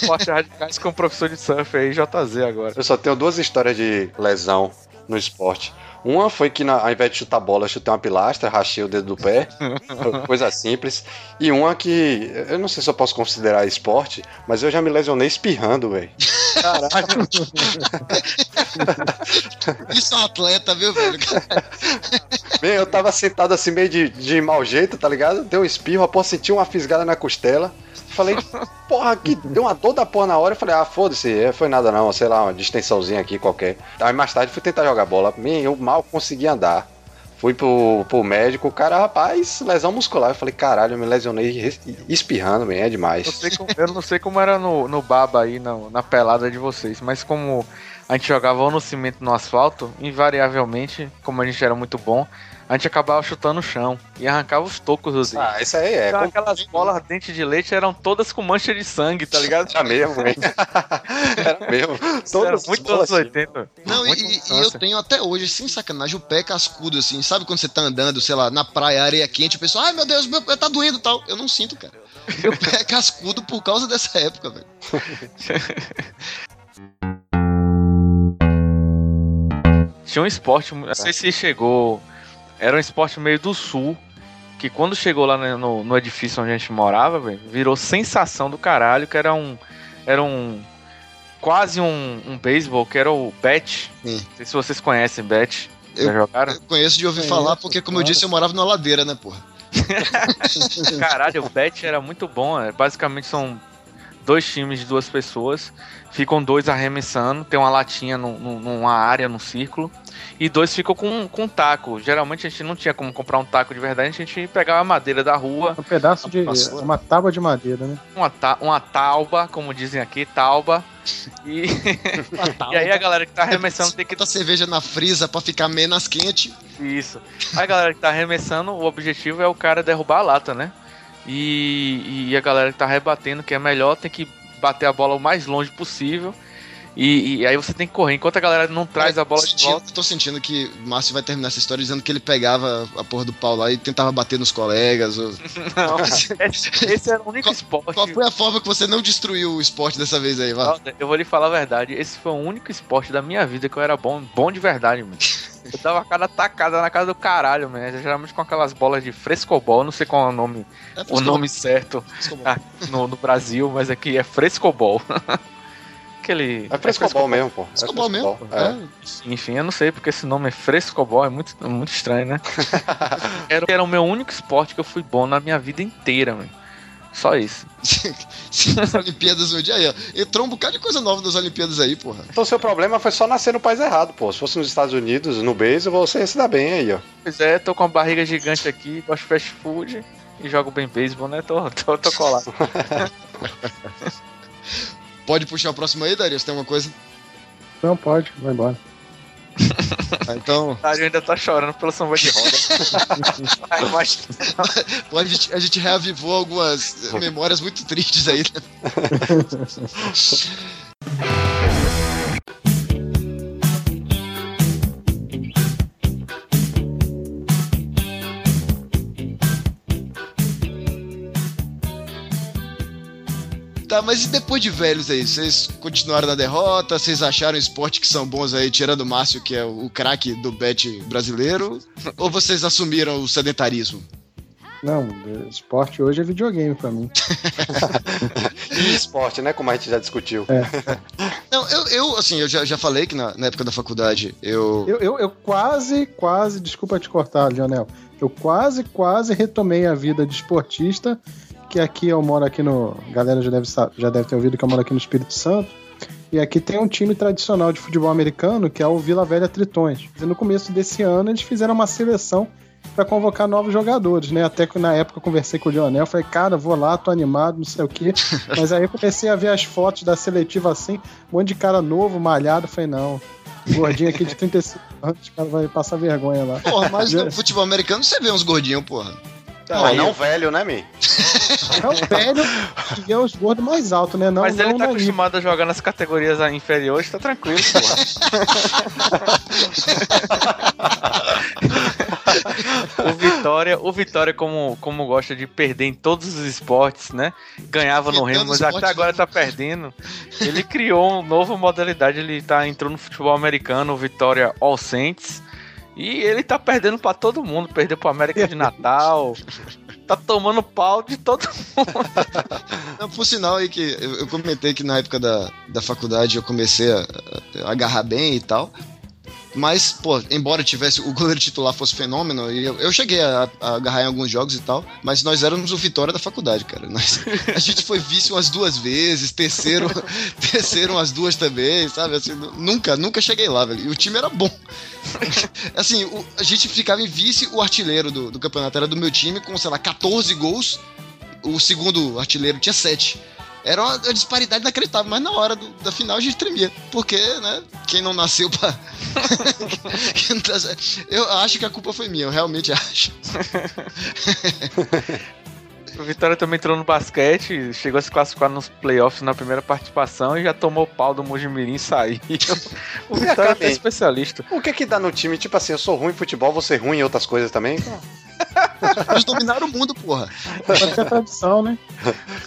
Esportes radicais com professor de surf aí, JZ agora. Eu só tenho duas histórias de lesão no esporte. Uma foi que, na, ao invés de chutar bola, eu chutei uma pilastra, rachei o dedo do pé. coisa simples. E uma que, eu não sei se eu posso considerar esporte, mas eu já me lesionei espirrando, velho. Caralho. Isso é um atleta, viu, velho? Bem, eu tava sentado assim meio de, de mau jeito, tá ligado? Deu um espirro, após sentir uma fisgada na costela. Falei, porra, que deu uma dor da porra na hora. Eu falei, ah, foda-se, é, foi nada não, sei lá, uma distensãozinha aqui qualquer. Aí mais tarde fui tentar jogar bola. Eu mal consegui andar. Fui pro, pro médico, o cara, rapaz, lesão muscular. Eu falei, caralho, eu me lesionei espirrando, bem, é demais. Eu, sei como, eu não sei como era no, no baba aí, na, na pelada de vocês, mas como a gente jogava ou no cimento no asfalto, invariavelmente, como a gente era muito bom, a gente acabava chutando o chão e arrancava os tocos dos dedos. Ah, isso aí é. Então, aquelas bolas dente de leite eram todas com mancha de sangue, tá ligado? Era mesmo, hein? Era mesmo. Todas muito anos 80. Não, e, e, eu tenho até hoje, sem sacanagem, o pé cascudo, assim. Sabe quando você tá andando, sei lá, na praia, areia quente, o pessoal, ai meu Deus, meu pé tá doendo tal. Eu não sinto, cara. Meu pé é cascudo por causa dessa época, velho. Tinha um esporte, não sei se chegou. Era um esporte meio do sul. Que quando chegou lá no, no edifício onde a gente morava, véio, virou sensação do caralho, que era um. Era um. Quase um, um beisebol, que era o Bet. Não sei se vocês conhecem Bet. Eu? Eu conheço de ouvir falar, porque, como eu disse, eu morava numa ladeira, né, porra? Caralho, o Bet era muito bom. É. Basicamente são dois times de duas pessoas, ficam dois arremessando, tem uma latinha no, no, numa área, no círculo, e dois ficam com, com um taco. Geralmente a gente não tinha como comprar um taco de verdade, a gente pegava a madeira da rua. Um pedaço de. uma tábua de madeira, né? Uma, ta, uma tauba, como dizem aqui, tauba. E, e aí a galera que tá arremessando tem que. Botar cerveja na frisa pra ficar menos quente. Isso. Aí a galera que tá arremessando, o objetivo é o cara derrubar a lata, né? E, e a galera que tá rebatendo, que é melhor, tem que bater a bola o mais longe possível. E, e, aí você tem que correr. Enquanto a galera não traz a bola de volta. Tô sentindo que o Márcio vai terminar essa história dizendo que ele pegava a porra do pau lá e tentava bater nos colegas. Ou... Não, esse era o único esporte. Qual foi a forma que você não destruiu o esporte dessa vez aí, vai? Eu vou lhe falar a verdade. Esse foi o único esporte da minha vida que eu era bom, bom de verdade, mano. Eu dava cada tacada na casa do caralho, mano. Geralmente com aquelas bolas de frescobol, não sei qual é o nome, é o nome certo no, no, Brasil, mas aqui é frescobol. Aquele. É frescobol, é mesmo, pô. É frescobol, é mesmo. É. Enfim, eu não sei porque esse nome é frescobol, é muito, muito estranho, né? era, era o meu único esporte que eu fui bom na minha vida inteira, mano. Só isso. As Olimpíadas no dia aí, ó. Entrou um bocado de coisa nova nas Olimpíadas aí, porra. Então seu problema foi só nascer no país errado, pô. Se fosse nos Estados Unidos, no beisebol, você ia se dar bem aí, ó. Pois é, tô com uma barriga gigante aqui, gosto de fast food e jogo bem beisebol, né? Tô, tô, tô colado. pode puxar o próximo aí, Darius? Tem alguma coisa? Não, pode, vai embora. Ah, então. A gente ainda tá chorando pelo samba de roda. Mas... a, gente, a gente reavivou algumas memórias muito tristes aí. Tá, mas e depois de velhos aí? Vocês continuaram na derrota? Vocês acharam esporte que são bons aí, tirando o Márcio, que é o craque do bet brasileiro? ou vocês assumiram o sedentarismo? Não, esporte hoje é videogame pra mim. e esporte, né? Como a gente já discutiu. É. Não, eu, eu, assim, eu já, já falei que na, na época da faculdade eu... eu... Eu, eu. quase, quase, desculpa te cortar, Lionel. Eu quase, quase retomei a vida de esportista que aqui eu moro aqui no. A galera já deve, já deve ter ouvido que eu moro aqui no Espírito Santo. E aqui tem um time tradicional de futebol americano que é o Vila Velha Tritões. E no começo desse ano eles fizeram uma seleção para convocar novos jogadores, né? Até que na época eu conversei com o Lionel, falei, cara, vou lá, tô animado, não sei o quê. Mas aí eu comecei a ver as fotos da seletiva assim, um monte de cara novo, malhado, falei, não. Gordinho aqui de 35 anos, o cara vai passar vergonha lá. Porra, mas no futebol americano você vê uns gordinhos, porra. Não, mas não velho, né, Mi? Não velho, que é os gordos mais altos, né? Não, mas ele não tá acostumado a jogar nas categorias inferiores, tá tranquilo, pô. o Vitória, o Vitória como, como gosta de perder em todos os esportes, né? Ganhava no Remo, mas até agora tá perdendo. Ele criou uma nova modalidade, ele tá entrou no futebol americano, o Vitória All Saints e ele tá perdendo para todo mundo. Perdeu pro América de Natal. tá tomando pau de todo mundo. Não, por sinal aí que eu, comentei que na época da, da faculdade eu comecei a, a agarrar bem e tal. Mas, pô, embora tivesse o goleiro titular fosse fenômeno, eu, eu cheguei a, a, agarrar em alguns jogos e tal, mas nós éramos o Vitória da faculdade, cara. Nós, a gente foi vice umas duas vezes, terceiro, terceiro umas duas também, sabe? Assim, nunca, nunca cheguei lá, velho. E o time era bom. assim, o, a gente ficava em vice, o artilheiro do, do campeonato era do meu time, com, sei lá, 14 gols. O segundo artilheiro tinha 7 era uma, disparidade inacreditável, mas na hora do, da final a gente tremia. Porque, né, quem não nasceu pra. eu acho que a culpa foi minha, eu realmente acho. O Vitória também entrou no basquete, chegou a se classificar nos playoffs na primeira participação e já tomou pau do Mojimirim e saiu. O Vitória é especialista. O que que dá no time? Tipo assim, eu sou ruim em futebol, você ruim em outras coisas também? Eles dominaram o mundo, porra. Pode ser a tradição, né?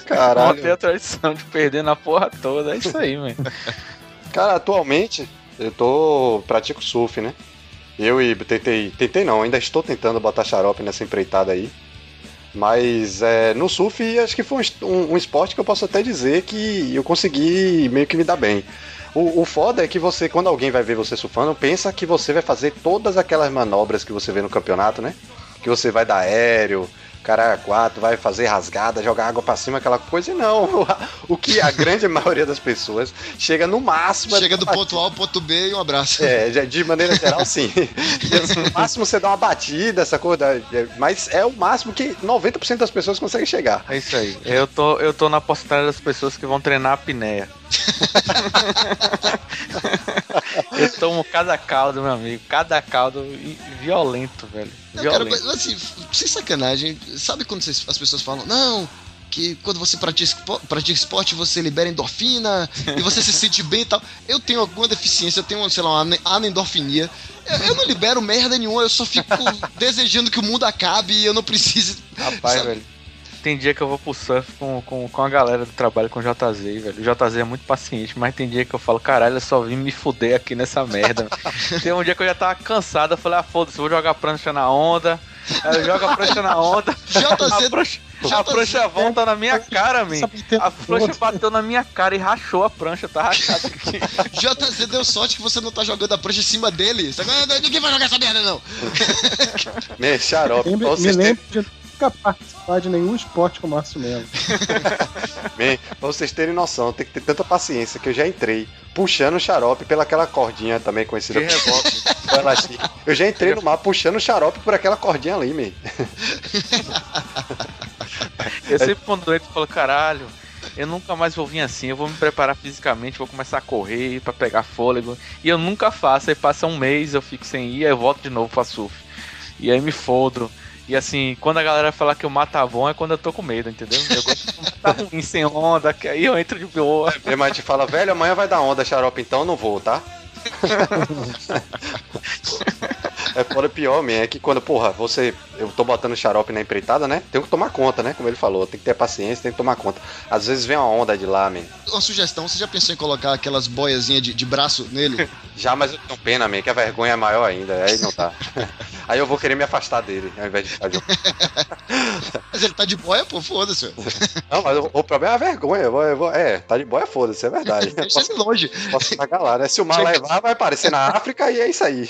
Caralho. Pode ter a tradição de perder na porra toda. É isso aí, mano. Cara, atualmente eu tô. pratico surf, né? Eu e tentei, tentei não, ainda estou tentando botar xarope nessa empreitada aí. Mas é, no surf acho que foi um, um, esporte que eu posso até dizer que eu consegui meio que me dar bem. O, o foda é que você, quando alguém vai ver você surfando, pensa que você vai fazer todas aquelas manobras que você vê no campeonato, né? Que você vai dar aéreo, cara quatro vai fazer rasgada, jogar água para cima, aquela coisa, e não. O que a grande maioria das pessoas chega no máximo. Chega do ponto A ao ponto B e um abraço. É, de maneira geral, sim. no máximo você dá uma batida, essa coisa, mas é o máximo que 90% das pessoas conseguem chegar. É isso aí. Eu tô, eu tô na porcentagem das pessoas que vão treinar a apneia. eu tomo cada caldo, meu amigo. Cada caldo violento, velho. Não, cara, mas, assim, sem sacanagem, sabe quando as pessoas falam, não, que quando você pratica, pratica esporte você libera endorfina e você se sente bem e tal. Eu tenho alguma deficiência, eu tenho, sei lá, uma anendorfinia. Eu, eu não libero merda nenhuma, eu só fico desejando que o mundo acabe e eu não preciso. Rapaz, sabe? velho. Tem dia que eu vou pro surf com, com, com a galera do trabalho com o JZ, velho. O JZ é muito paciente, mas tem dia que eu falo, caralho, eu só vim me fuder aqui nessa merda. tem um dia que eu já tava cansado, eu falei, ah, foda-se, vou jogar prancha na onda. Aí eu jogo a prancha na onda. JZ. A prancha, a prancha volta na minha cara, man. A prancha bateu na minha cara e rachou a prancha, tá rachado aqui. JZ deu sorte que você não tá jogando a prancha em cima dele. Ninguém vai jogar essa merda, não. Me xarope. Me, me lembro de nunca participar de nenhum esporte com o Márcio mesmo. Bem, pra vocês terem noção, tem que ter tanta paciência que eu já entrei puxando o xarope pelaquela cordinha também conhecida como Eu já entrei no mar puxando o xarope por aquela cordinha ali, man. Eu sempre quando eu falo, caralho, eu nunca mais vou vir assim, eu vou me preparar fisicamente, vou começar a correr para pegar fôlego. E eu nunca faço, aí passa um mês, eu fico sem ir, aí eu volto de novo pra surf. E aí me fodro. E assim, quando a galera falar que o mar tá bom é quando eu tô com medo, entendeu? Eu gosto de tá ruim sem onda, que aí eu entro de boa. É, mas te fala, velho, amanhã vai dar onda, xarope, então eu não vou, tá? é fora pior, man, é que quando, porra, você. Eu tô botando xarope na empreitada, né? Tenho que tomar conta, né? Como ele falou, tem que ter paciência, tem que tomar conta. Às vezes vem uma onda de lá, man. Uma sugestão, você já pensou em colocar aquelas boiazinhas de, de braço nele? já, mas eu tenho pena, man, que a vergonha é maior ainda. Aí não tá. Aí eu vou querer me afastar dele, ao invés de ficar de Mas ele tá de boia, pô, foda-se. Não, mas o, o, problema é a vergonha. Eu vou, eu vou, é, tá de boia, foda-se, é verdade. Deixa ele longe. Posso pagar lá, né? Se o mar levar, vai aparecer na África e é isso aí.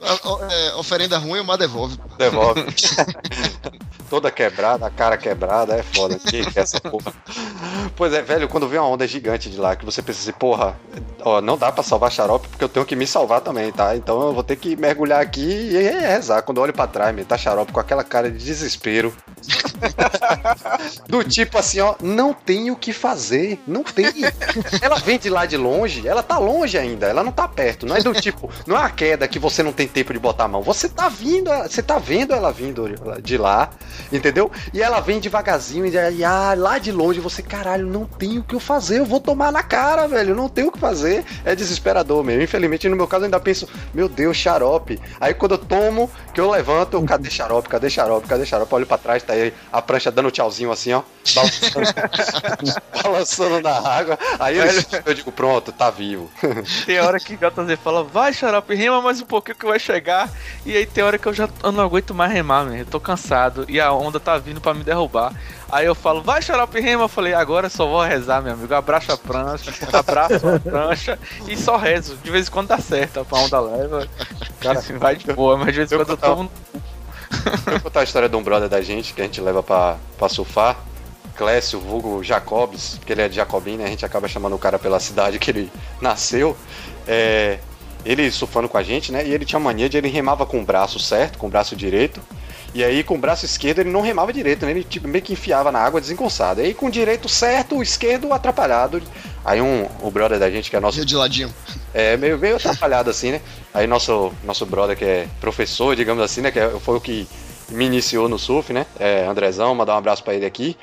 É, oferenda ruim, o mar devolve. Devolve. Toda quebrada, a cara quebrada, é foda. Que, que é essa porra. Pois é, velho, quando vem uma onda gigante de lá, que você pensa assim, porra, ó, não dá pra salvar xarope porque eu tenho que me salvar também, tá? Então eu vou ter que mergulhar aqui e rezar. Quando eu olho pra trás, me tá xarope com aquela cara de desespero. Do tipo assim, ó, não tem o que fazer, não tem. Ela vem de lá de longe, ela tá longe ainda, ela não tá perto. Não é do tipo, não é a queda que você não tem tempo de botar a mão. Você tá vindo, você tá vendo ela vindo de lá, entendeu? E ela vem devagarzinho e ah, lá de longe você, caralho, não tem o que eu fazer, eu vou tomar na cara, velho, não tem o que fazer. É desesperador mesmo. Infelizmente, no meu caso, eu ainda penso, meu Deus, xarope. Aí quando eu tomo, que eu levanto, eu, cadê xarope, cadê xarope, cadê xarope? Olho pra trás, tá aí a prancha dando tchauzinho assim, ó. Balançando na água. Aí eu, eu, digo, pronto, tá vivo. Tem hora que o JZ fala, vai xarope, rima mais um pouquinho que vai chegar. E aí tem hora que eu já eu não aguento mais remar, meu. Eu tô cansado. E a onda tá vindo pra me derrubar. Aí eu falo, vai xarope rima. Eu falei, agora só vou rezar, meu amigo. Abraço a prancha, abraço a prancha e só rezo. De vez em quando dá certo, a onda leva. Cara, assim, vai de boa, mas de vez em quando eu tomo. Vou contar a história de um brother da gente que a gente leva pra, pra surfar. Clécio, vulgo Jacobs, porque ele é de Jacobim, né? A gente acaba chamando o cara pela cidade que ele nasceu. É, ele surfando com a gente, né? E ele tinha mania de ele remava com o braço certo, com o braço direito. E aí com o braço esquerdo ele não remava direito, né? Ele tipo, meio que enfiava na água desengonçado. Aí com o direito certo, o esquerdo atrapalhado. Aí um, o brother da gente, que é nosso. de ladinho. É, meio, meio atrapalhado assim, né? Aí nosso, nosso brother, que é professor, digamos assim, né? Que é, foi o que me iniciou no surf, né? É, Andrezão, mandar um abraço para ele aqui.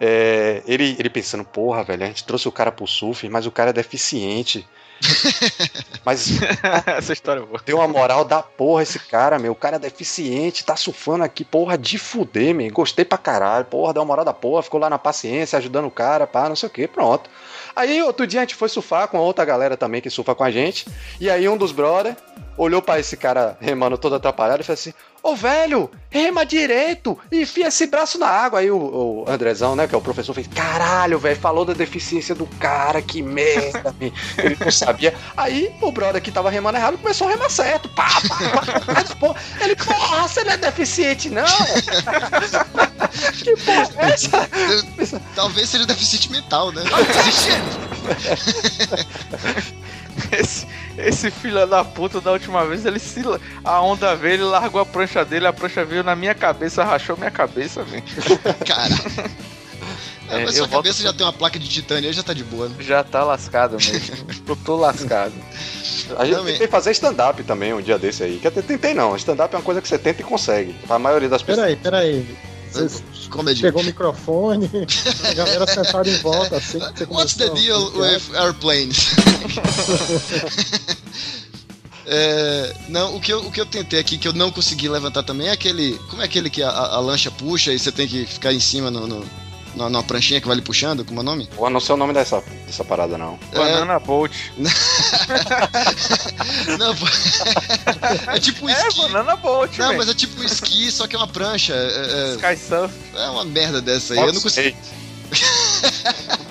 É, ele, ele pensando, porra, velho, a gente trouxe o cara pro surf, mas o cara é deficiente. Mas essa história é boa. Tem uma moral da porra esse cara, meu. O cara é deficiente, tá surfando aqui, porra, de fuder, meu. Gostei pra caralho, porra, deu uma moral da porra, ficou lá na paciência, ajudando o cara, pá, não sei o que, pronto. Aí outro dia a gente foi surfar com outra galera também que surfa com a gente. E aí um dos brother, olhou pra esse cara remando todo atrapalhado e falou assim: Ô velho, rema direito, enfia esse braço na água. Aí o, o Andrezão, né, que é o professor, fez: Caralho, velho, falou da deficiência do cara, que merda, ele não sabia. Aí o brother que tava remando errado começou a remar certo. Pá, pá, pá. Pô, ele, porra, você não é deficiente, não? que porra é essa? Talvez seja deficiente mental, né? Esse, esse filho da puta, da última vez, ele se. A onda veio, ele largou a prancha dele, a prancha veio na minha cabeça, rachou minha cabeça, velho. Cara. É, É, mas eu sua volto- cabeça já tem uma placa de titânio aí, já tá de boa. Né? Já tá lascado mesmo. Eu tô lascado. A gente Também. tentei fazer stand-up também um dia desse aí. Quer dizer, tentei não. Stand-up é uma coisa que você tenta e consegue. A maioria das pessoas. Peraí, peraí. Você Comedy. pegou o microfone, a galera sentada em volta assim. que Você What's the deal brincar. with airplanes? É, não, o que, eu, o que eu tentei aqui que eu não consegui levantar também é aquele. Como é aquele que a, a- lancha puxa e você tem que ficar em cima no, no, na, numa pranchinha que vai lhe puxando? Como é o nome? Pô, não sei o nome dessa, dessa parada, não. Banana Bolt. Não, pô. é tipo um É, esqui. Banana Bolt, Não, mas é tipo um esqui, só que é uma prancha. É, Sky Surf. é- é uma merda dessa aí. Eu não, consegui,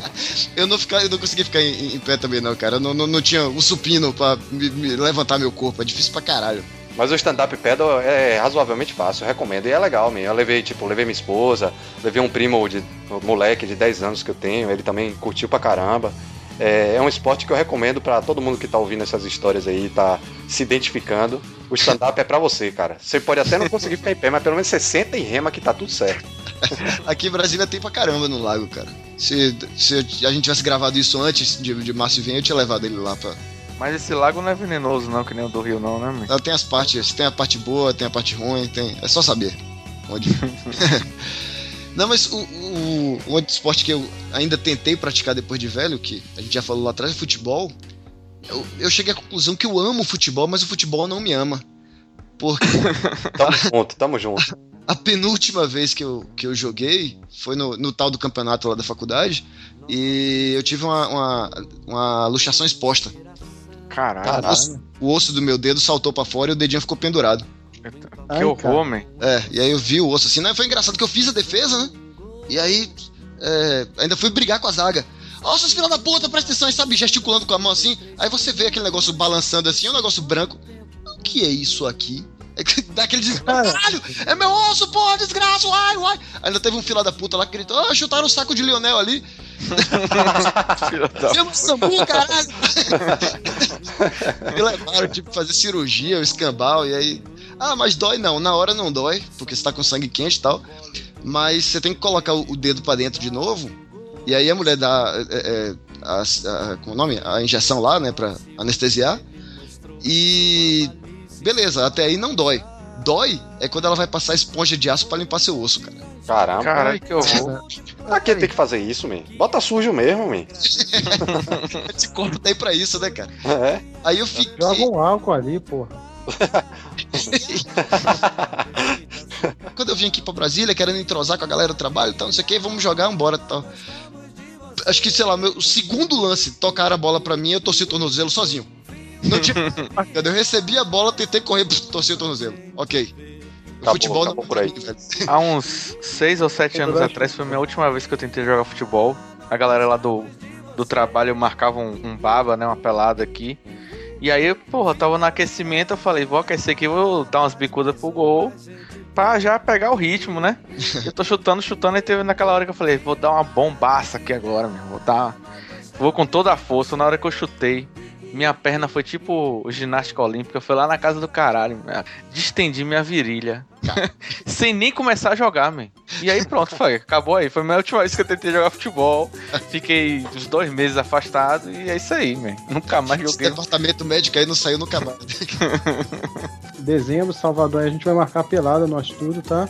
eu não, ficar, eu não consegui ficar em, em pé também, não, cara. Eu não, não, não tinha o supino pra me- me levantar meu corpo. É difícil pra caralho. Mas o stand-up pedal é razoavelmente fácil, recomendo. E é legal, mesmo. Eu levei, tipo, levei minha esposa, levei um primo de um moleque de 10 anos que eu tenho, ele também curtiu pra caramba. É, é um esporte que eu recomendo pra todo mundo que tá ouvindo essas histórias aí, tá se identificando. O stand-up é pra você, cara. Você pode até não conseguir ficar em pé, mas pelo menos você senta e rema que tá tudo certo. Aqui em Brasília tem pra caramba no lago, cara. Se, se a gente tivesse gravado isso antes de, de Márcio vir, eu tinha levado ele lá pra. Mas esse lago não é venenoso, não, que nem o do Rio, não, né? Ela tem as partes, tem a parte boa, tem a parte ruim, tem. É só saber onde. Não, mas o, o, o outro esporte que eu ainda tentei praticar depois de velho, que a gente já falou lá atrás, é futebol. Eu, eu cheguei à conclusão que eu amo futebol, mas o futebol não me ama. Porque Tamo junto, tamo junto. A penúltima vez que eu, que eu joguei foi no, no tal do campeonato lá da faculdade e eu tive uma, uma, uma luxação exposta. Caralho. O osso, o osso do meu dedo saltou pra fora e o dedinho ficou pendurado. Que horror, man. É, e aí eu vi o osso assim, né? Foi engraçado que eu fiz a defesa, né? E aí é, ainda fui brigar com a zaga. Ó, seus filha da puta, presta atenção, aí, sabe, gesticulando com a mão assim. Aí você vê aquele negócio balançando assim, um negócio branco. O que é isso aqui? É dá aquele desespero. Caralho, é meu osso, porra, desgraça, uai, uai. Ainda teve um filho da puta lá que gritou, ah, chutaram o saco de Lionel ali. No Sambu, caralho. e levaram, tipo, fazer cirurgia, o escambau, e aí. Ah, mas dói não. Na hora não dói, porque você tá com sangue quente e tal. Mas você tem que colocar o dedo pra dentro de novo. E aí a mulher dá é, é, a, a- como é o nome? A injeção lá, né, pra anestesiar. E. Beleza, até aí não dói. Dói é quando ela vai passar esponja de aço pra limpar seu osso, cara. Caramba. Caralho, que horror. Pra que tem que fazer isso, man? Bota sujo mesmo, man. Esse corpo tá aí pra isso, né, cara? É. Aí eu fiquei. Joga um álcool ali, porra. Quando eu vim aqui pra Brasília, querendo entrosar com a galera do trabalho e tal, não sei o que, vamos jogar, embora e tal. Acho que, sei lá, meu segundo lance, tocaram a bola pra mim, eu torci o tornozelo sozinho. Não tinha. Quando eu recebi a bola, tentei correr, torci o tornozelo. Ok. Acabou, futebol acabou não por aí. velho. Há uns 6 ou 7 anos atrás foi a minha última vez que eu tentei jogar futebol. A galera lá do, do trabalho marcava um, um baba, né? Uma pelada aqui. E aí, porra, eu tava no aquecimento, eu falei, vou aquecer aqui, vou dar umas bicudas pro gol. Pra já pegar o ritmo, né? Eu tô chutando, chutando, e teve naquela hora que eu falei, vou dar uma bombaça aqui agora, meu. Vou dar. Vou com toda a força. Na hora que eu chutei, minha perna foi tipo ginástica olímpica, foi lá na casa do caralho, meu. Distendi minha virilha. Sem nem começar a jogar, man. E aí pronto, foi. Acabou aí. Foi a minha última vez que eu tentei jogar futebol. Fiquei uns dois meses afastado e é isso aí, man. Nunca mais Esse joguei. departamento médico aí não saiu nunca mais. Dezembro, Salvador, a gente vai marcar pelada no estúdio, tá?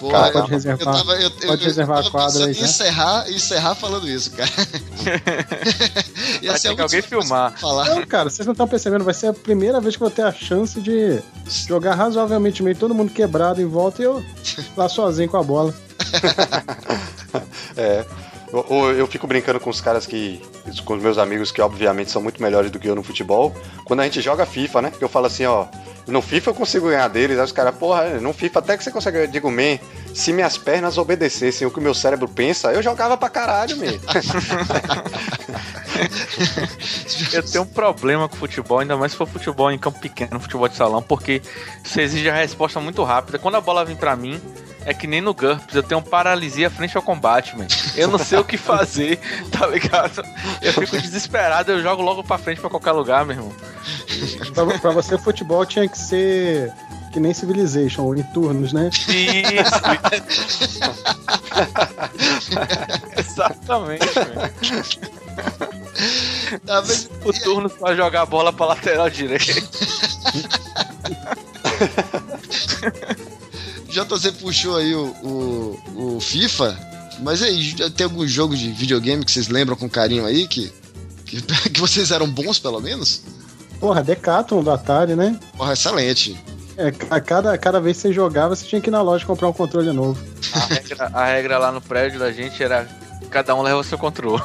Pô, Cara, eu- pode reservar. Eu tava, eu, eu- pode eu reservar tava a quadra aí, né? encerrar, encerrar falando isso, cara. Ia Vai ser ter que alguém filmar. Falar. Não, cara, vocês não estão percebendo, vai ser a primeira vez que eu vou ter a chance de jogar razoavelmente meio todo mundo quebrado em volta e eu lá sozinho com a bola. É. Ou eu fico brincando com os caras que com os meus amigos que obviamente são muito melhores do que eu no futebol, quando a gente joga FIFA, né? Eu falo assim, ó, no FIFA eu consigo ganhar deles, aí os caras, porra, no FIFA até que você consegue, eu digo, man, se minhas pernas obedecessem o que o meu cérebro pensa, eu jogava pra caralho, man. Eu tenho um problema com futebol, ainda mais se for futebol em campo pequeno, futebol de salão, porque você exige a resposta muito rápida. Quando a bola vem pra mim, é que nem no GURPS, eu tenho paralisia frente ao combate, man. Eu não sei o que fazer, tá ligado? Eu fico desesperado, eu jogo logo pra frente pra qualquer lugar, meu irmão. Pra, pra você, futebol tinha que ser que nem Civilization, em turnos, né? Isso! Exatamente. Tá, mas, O turno pra jogar a bola pra lateral direito. JZ puxou aí o, o, o FIFA, mas aí, tem algum jogo de videogame que vocês lembram com carinho aí que, que, que vocês eram bons, pelo menos? Porra, Decathlon do Atari, né? Porra, excelente. É, a cada, cada vez que você jogava, você tinha que ir na loja comprar um controle novo. A regra, a regra lá no prédio da gente era cada um leva o seu controle.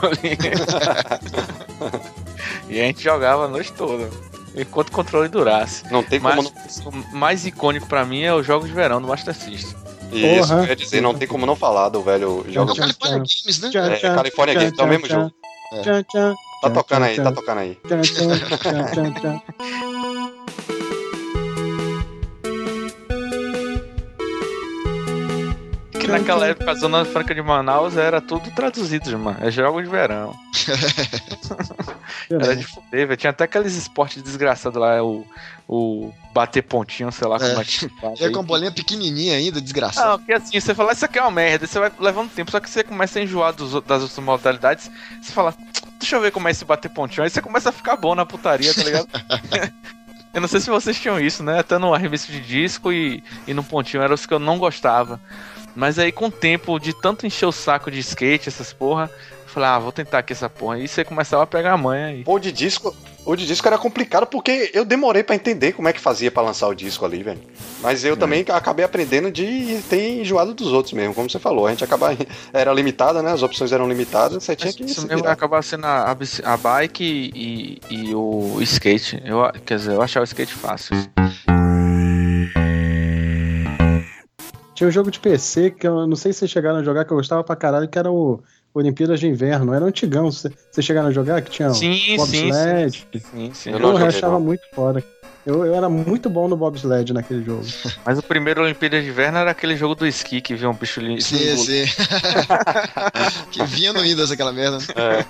e a gente jogava a noite toda. Enquanto o controle durasse. Não tem como Mas não. o mais icônico pra mim é os jogos de verão do Master System. Isso, eu ia dizer, não tem como não falar do velho É jogo. o California Games, né? Tchan, É, tchan, California tchan, Games, é o mesmo tchan, jogo. tchan, tchan, Tá tchan, tocando aí, tchan, tá tocando aí. Naquela época a Zona Franca de Manaus era tudo traduzido, mano. É jogos de verão. Era de fuder, velho. Tinha até aqueles esportes desgraçados lá, o, o bater pontinho, sei lá É. como é que fala. E com a bolinha pequenininha ainda, desgraçado. Não, porque assim, você fala, isso aqui é uma merda, você vai levando tempo, só que você começa a enjoar dos, das outras modalidades, você fala, deixa eu ver como é esse bater pontinho, aí você começa a ficar bom na putaria, tá ligado? eu não sei se vocês tinham isso, né? Até no arremesso de disco e, e no pontinho, eram os que eu não gostava. Mas aí com o tempo de tanto encher o saco de skate, essas porra, eu falei, ah, vou tentar aqui essa porra. E você começava a pegar a manha aí. Pô, de disco, o de disco era complicado porque eu demorei pra entender como é que fazia pra lançar o disco ali, velho. Mas eu também acabei aprendendo de ter enjoado dos outros mesmo, como você falou. A gente acaba era limitada, né? As opções eram limitadas, você tinha que Isso mesmo acabava sendo a, a bike e, e- e o skate. Eu, quer dizer, eu achava o skate fácil. Tinha um jogo de PC que eu não sei se vocês chegaram a jogar, que eu gostava pra caralho, que era o Olimpíadas de Inverno. Era um antigão. Você- Vocês chegaram a jogar? Que tinha Sim, sim, bobsled. sim, sim, sim. Eu Eu achava não. muito foda. Eu, eu era muito bom no bobsled naquele jogo. Mas o primeiro Olimpíada de Inverno era aquele jogo do esqui que viu um bicho ali. Sim, sim. que vinha no Windows aquela merda. É.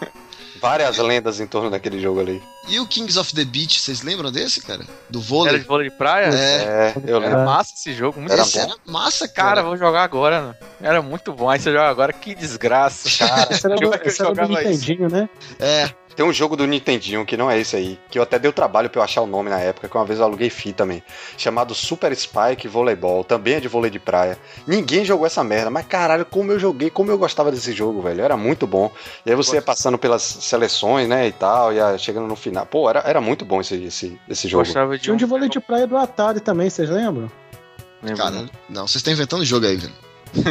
Várias lendas em torno daquele jogo ali. E o Kings of the Beach, vocês lembram desse, cara? Do Era vôlei? de vôlei de praia? É, É, eu lembro. Era massa esse jogo, muito Era esse bom. era massa, Cara, cara. vou jogar agora. né? Era muito bom. Aí você joga agora, que desgraça. Cara, Esse era do, esse era do jogava isso. Nintendinho, né? É, Tem um jogo do Nintendinho que não é esse aí, que eu até dei o trabalho pra eu achar o nome na época, que uma vez eu aluguei fita também, chamado Super Spike Voleibol, também é de vôlei de praia. Ninguém jogou essa merda, mas caralho, como eu joguei, como eu gostava desse jogo, velho, era muito bom. E aí você ia passando pelas seleções, né, e tal, ia chegando no final. Pô, era, era muito bom esse, esse, esse jogo. Gostava de Tinha um de vôlei de praia do Atari também, vocês lembram? Lembro. cara, não, vocês estão inventando jogo aí, velho.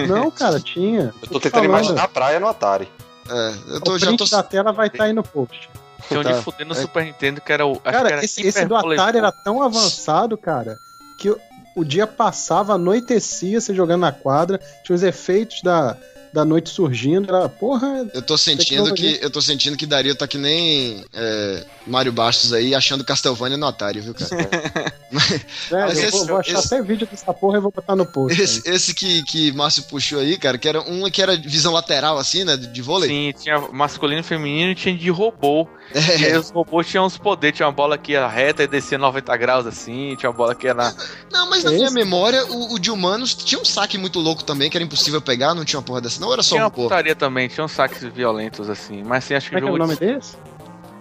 Não, cara, tinha. Eu tô tentando imaginar a praia no Atari. É, eu O tô, já print tô. da tela vai estar aí no post. Tinha um Tá. de fuder no É. Super Nintendo que era o. Acho que Cara, era esse, esse do. Atari era tão avançado, cara, que o, o dia passava, anoitecia, você jogando na quadra, tinha os efeitos da, da noite surgindo, era, porra, Eu tô sentindo que. Eu tô sentindo que Dario tá que nem é, Mário Bastos aí, achando Castlevania no Atari, viu, cara? velho, Mas eu esse- vou, vou achar esse- até vídeo dessa porra e vou botar no post. Esse, esse que, que Márcio puxou aí, cara, que era um que era visão lateral, assim, né? De vôlei. Sim, tinha masculino e feminino e tinha de robô. E aí É. os robôs tinham uns poderes, tinha uma bola que ia reta e descia 90 graus assim, tinha uma bola que ia na. Não, mas na Esse? minha memória, o, o de humanos tinha um saque muito louco também, que era impossível pegar, não tinha uma porra dessa, não, ou era só Tinha um uma porra. putaria também, tinha uns saques violentos assim. Mas sim, acho que Como é que é o nome de- desse?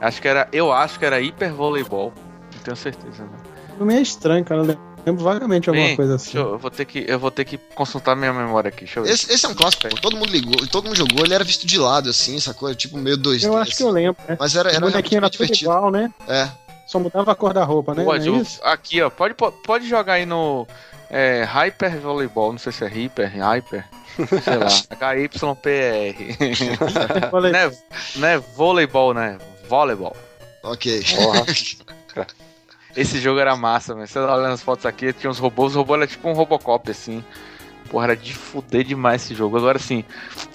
Acho que era. Eu acho que era hiper voleibol. Não tenho certeza, não. O nome é estranho, cara. Eu lembro vagamente de alguma Bem, coisa assim. deixa eu, eu vou ter que, eu vou ter que consultar minha memória aqui. Deixa eu ver. Esse, esse é um clássico, pô, todo mundo ligou, todo mundo jogou, ele era visto de lado, assim, essa coisa, tipo meio 2D. Eu acho que eu lembro, né? Mas era, O era bonequinho realmente era tudo divertido. igual, né? É. Só mudava a cor da roupa, né? Não é aqui, ó. Pode, pode jogar aí no. É Hyper Voleibol, não sei se é Hyper, Hyper. Sei lá. HYPR. Não, é, não é voleibol, né? Voleibol. Ok. Porra. Esse jogo era massa, velho. Você tá olhando as fotos aqui, tinha uns robôs, os robôs era tipo um Robocop, assim. Porra, era de fuder demais esse jogo. Agora sim,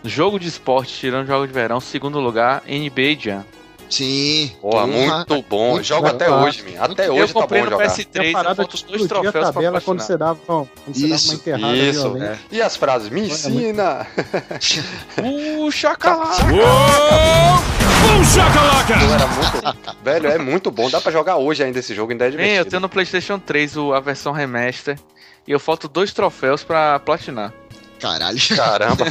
jogo de esporte, tirando jogo de verão, segundo lugar, NBA Jam. Sim. Porra. muito bom. Muito Jogo até hoje. Até eu hoje tá comprei bom no jogar. Tem PS3, a parada faltam de dois troféus pra tabela quando você dava, quando você dava Isso, uma enterrada Isso, é. E as frases? Me ensina! Puxa, calaca! Jogo era muito. Velho, é muito bom. Dá pra jogar hoje ainda esse jogo, ainda é Bem, eu tenho no PlayStation 3 o- a versão remaster. E eu falto dois troféus pra platinar. Caralho. Caramba.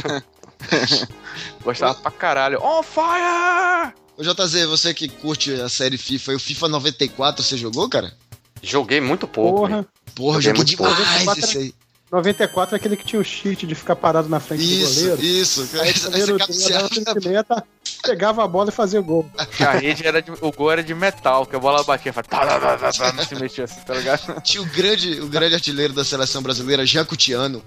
Gostava pra caralho. On fire! Ô JZ, você que curte a série FIFA e o FIFA 94, você jogou, cara? Joguei muito pouco. Porra, Porra, Joguei joguei muito pouco. demais 94 esse aí. 94 é aquele que tinha o cheat de ficar parado na frente do Isso, goleiro. isso. Aí Essa- o dava cabeceada. centimeta, pegava a bola e fazia gol. A rede era de, o gol era de metal, que a bola batia, faz tá, tá, tá, tá, tá, não se mexia assim, tá ligado? Tinha o grande, o grande artilheiro da seleção brasileira, Jacutiano.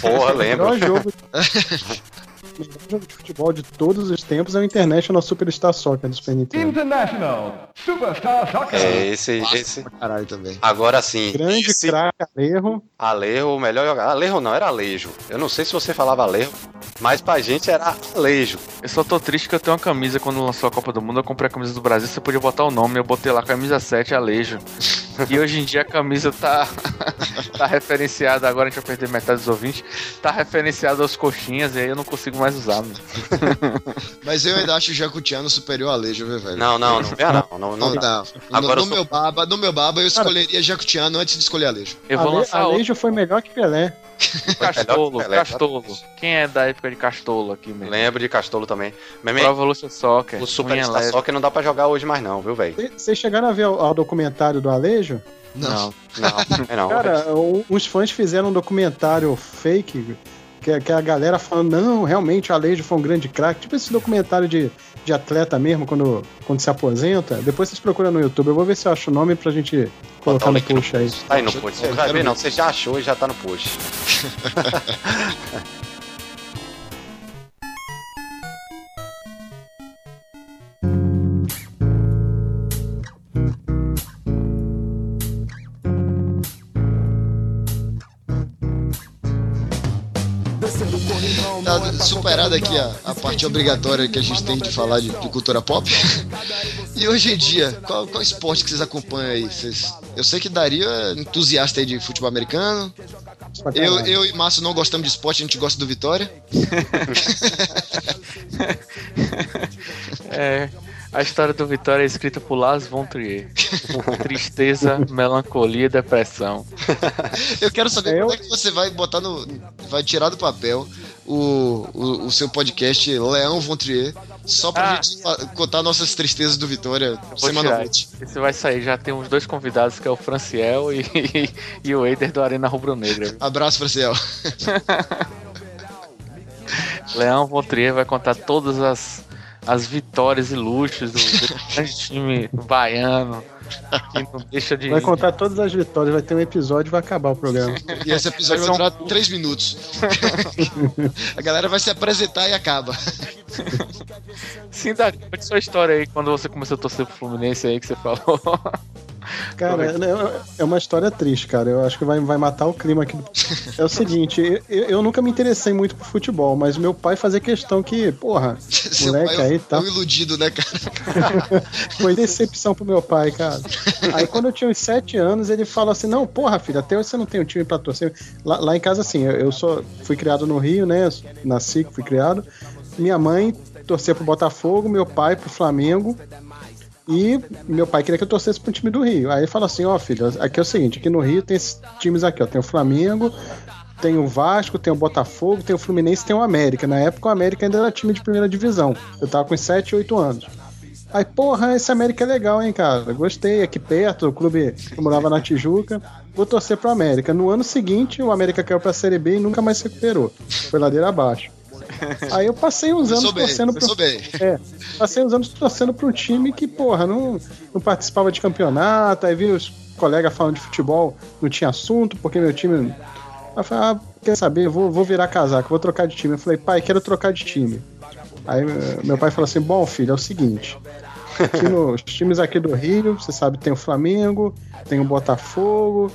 Porra, O lembro. melhor jogo, o melhor jogo de futebol de todos os tempos é o International Superstar Soccer do Super Nintendo. International Superstar Soccer. É, esse, Massa esse. caralho também. Agora sim. Grande esse craque, Alejo. Alejo, o melhor jogador. Alejo não, era Alejo. Eu não sei se você falava Alejo, mas pra gente era Alejo. Eu só tô triste que eu tenho uma camisa quando lançou a Copa do Mundo. Eu comprei a camisa do Brasil, você podia botar o nome. Eu botei lá camisa 7 Alejo. E hoje em dia a camisa tá, tá referenciada. Agora a gente vai perder metade dos ouvintes. Tá referenciada aos coxinhas e aí eu não consigo mais usar. Mano. Mas eu ainda acho o Jacutiano superior a Alejo, viu, velho? Não, não, não não. Não, não Não dá. dá. Agora no, meu baba, no meu baba, eu escolheria Jacutiano antes de escolher Alejo. Eu vou Ale, lançar. Alejo foi melhor que Pelé. Castolo, Pelé, Castolo. Quem é da época de Castolo aqui mesmo? Lembro de Castolo também. Mas, Pro Evolution Soccer. o Super Star. Soccer não dá pra jogar hoje mais não, viu, velho? Cê- Vocês chegaram a ver o, o documentário do Alejo? Não. Não. Não, não. Cara, o- os fãs fizeram um documentário fake, que, que a galera falando, não, realmente o Alejo foi um grande craque. Tipo esse documentário de, de atleta mesmo, quando, quando se aposenta. Depois vocês procuram no YouTube. Eu vou ver se eu acho o nome pra gente colocar no post aí. Tá aí no post. eu Você vai ver, não. Você já achou e já tá no post. Tá superada aqui a, a parte obrigatória que a gente tem de falar de, de cultura pop. E hoje em dia, qual, qual esporte que vocês acompanham aí? Vocês, eu sei que Daria é entusiasta aí de futebol americano. Eu, eu e Márcio não gostamos de esporte, a gente gosta do Vitória. É, a história do Vitória é escrita por Lars von Trier. Tristeza, melancolia e depressão. Eu quero saber Eu- como é que você vai botar no. Vai tirar do papel o, o, o seu podcast Leão Vontrier, só pra Ah. gente contar nossas tristezas do Vitória semanalmente. Esse vai sair, já tem uns dois convidados, que é o Franciel e, e o Eider do Arena Rubro Negra. Abraço, Franciel. Leão von Trier vai contar todas as, as vitórias e luxos do, time baiano, que não deixa de... Vai contar todas as vitórias, vai ter um episódio e vai acabar o programa. E esse episódio Vai vai durar três minutos. a galera vai se apresentar e acaba. Sim, Dari, conte sua história aí, quando você começou a torcer pro Fluminense aí, que você falou. Cara, é- é uma história triste, cara. Eu acho que vai, vai matar o clima aqui. É o seguinte, eu, eu nunca me interessei muito por futebol, mas meu pai fazia questão que, porra, Seu Moleque é aí, tá. um iludido, né, cara? foi decepção pro meu pai, cara. Aí quando eu tinha uns sete anos, ele falou assim: Não, porra, filho, até hoje você não tem um time pra torcer. Lá, lá em casa, assim, eu, eu sou, fui criado no Rio, né? Nasci, fui criado. Minha mãe torcia pro Botafogo, meu pai pro Flamengo. E meu pai queria que eu torcesse pro time do Rio. Aí falou assim: Ó, filho, aqui é o seguinte: aqui no Rio tem esses times aqui, ó. Tem o Flamengo, tem o Vasco, tem o Botafogo, tem o Fluminense, tem o América. Na época o América ainda era time de primeira divisão. Eu tava com 7, 8 anos. Aí, porra, esse América é legal, hein, cara? Gostei, aqui perto, o clube que eu morava na Tijuca. Vou torcer pro América. No ano seguinte, o América caiu pra Série B e nunca mais se recuperou. Foi ladeira abaixo. Aí eu passei uns anos bem, torcendo pro. bem. É, passei uns anos torcendo pra um time que, porra, não, não participava de campeonato, aí vi os colegas falando de futebol, não tinha assunto, porque meu time. Aí eu falei, ah, quer saber, vou, vou virar casaco, vou trocar de time. Eu falei, pai, quero trocar de time. Aí eh, meu pai falou assim: bom, filho, é o seguinte. Aqui no- os times aqui do Rio, você sabe, tem o Flamengo, tem o Botafogo,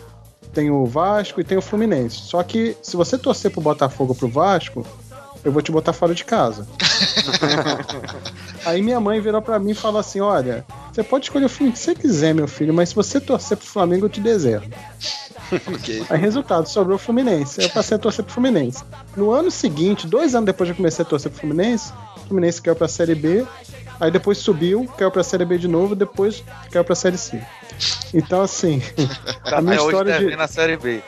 tem o Vasco e tem o Fluminense. Só que se você torcer pro Botafogo ou pro Vasco, eu vou te botar fora de casa. Aí minha mãe virou pra mim e falou assim: Olha, você pode escolher o filme que você quiser, meu filho, mas se você torcer pro Flamengo, eu te deserto. Ok. Aí, resultado, sobrou o Fluminense. Eu passei a torcer pro Fluminense. No ano seguinte, dois anos depois que eu comecei a torcer pro Fluminense, o Fluminense caiu pra Série B, aí depois subiu, caiu pra Série B de novo, depois caiu pra Série C. Então, assim, a minha Até hoje história deve de. na Série B.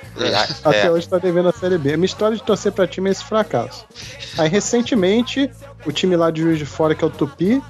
Até É, hoje tá devendo a Série B. A minha história de torcer pra time é esse fracasso. Aí, recentemente, o time lá de Juiz de Fora, que é o Tupi,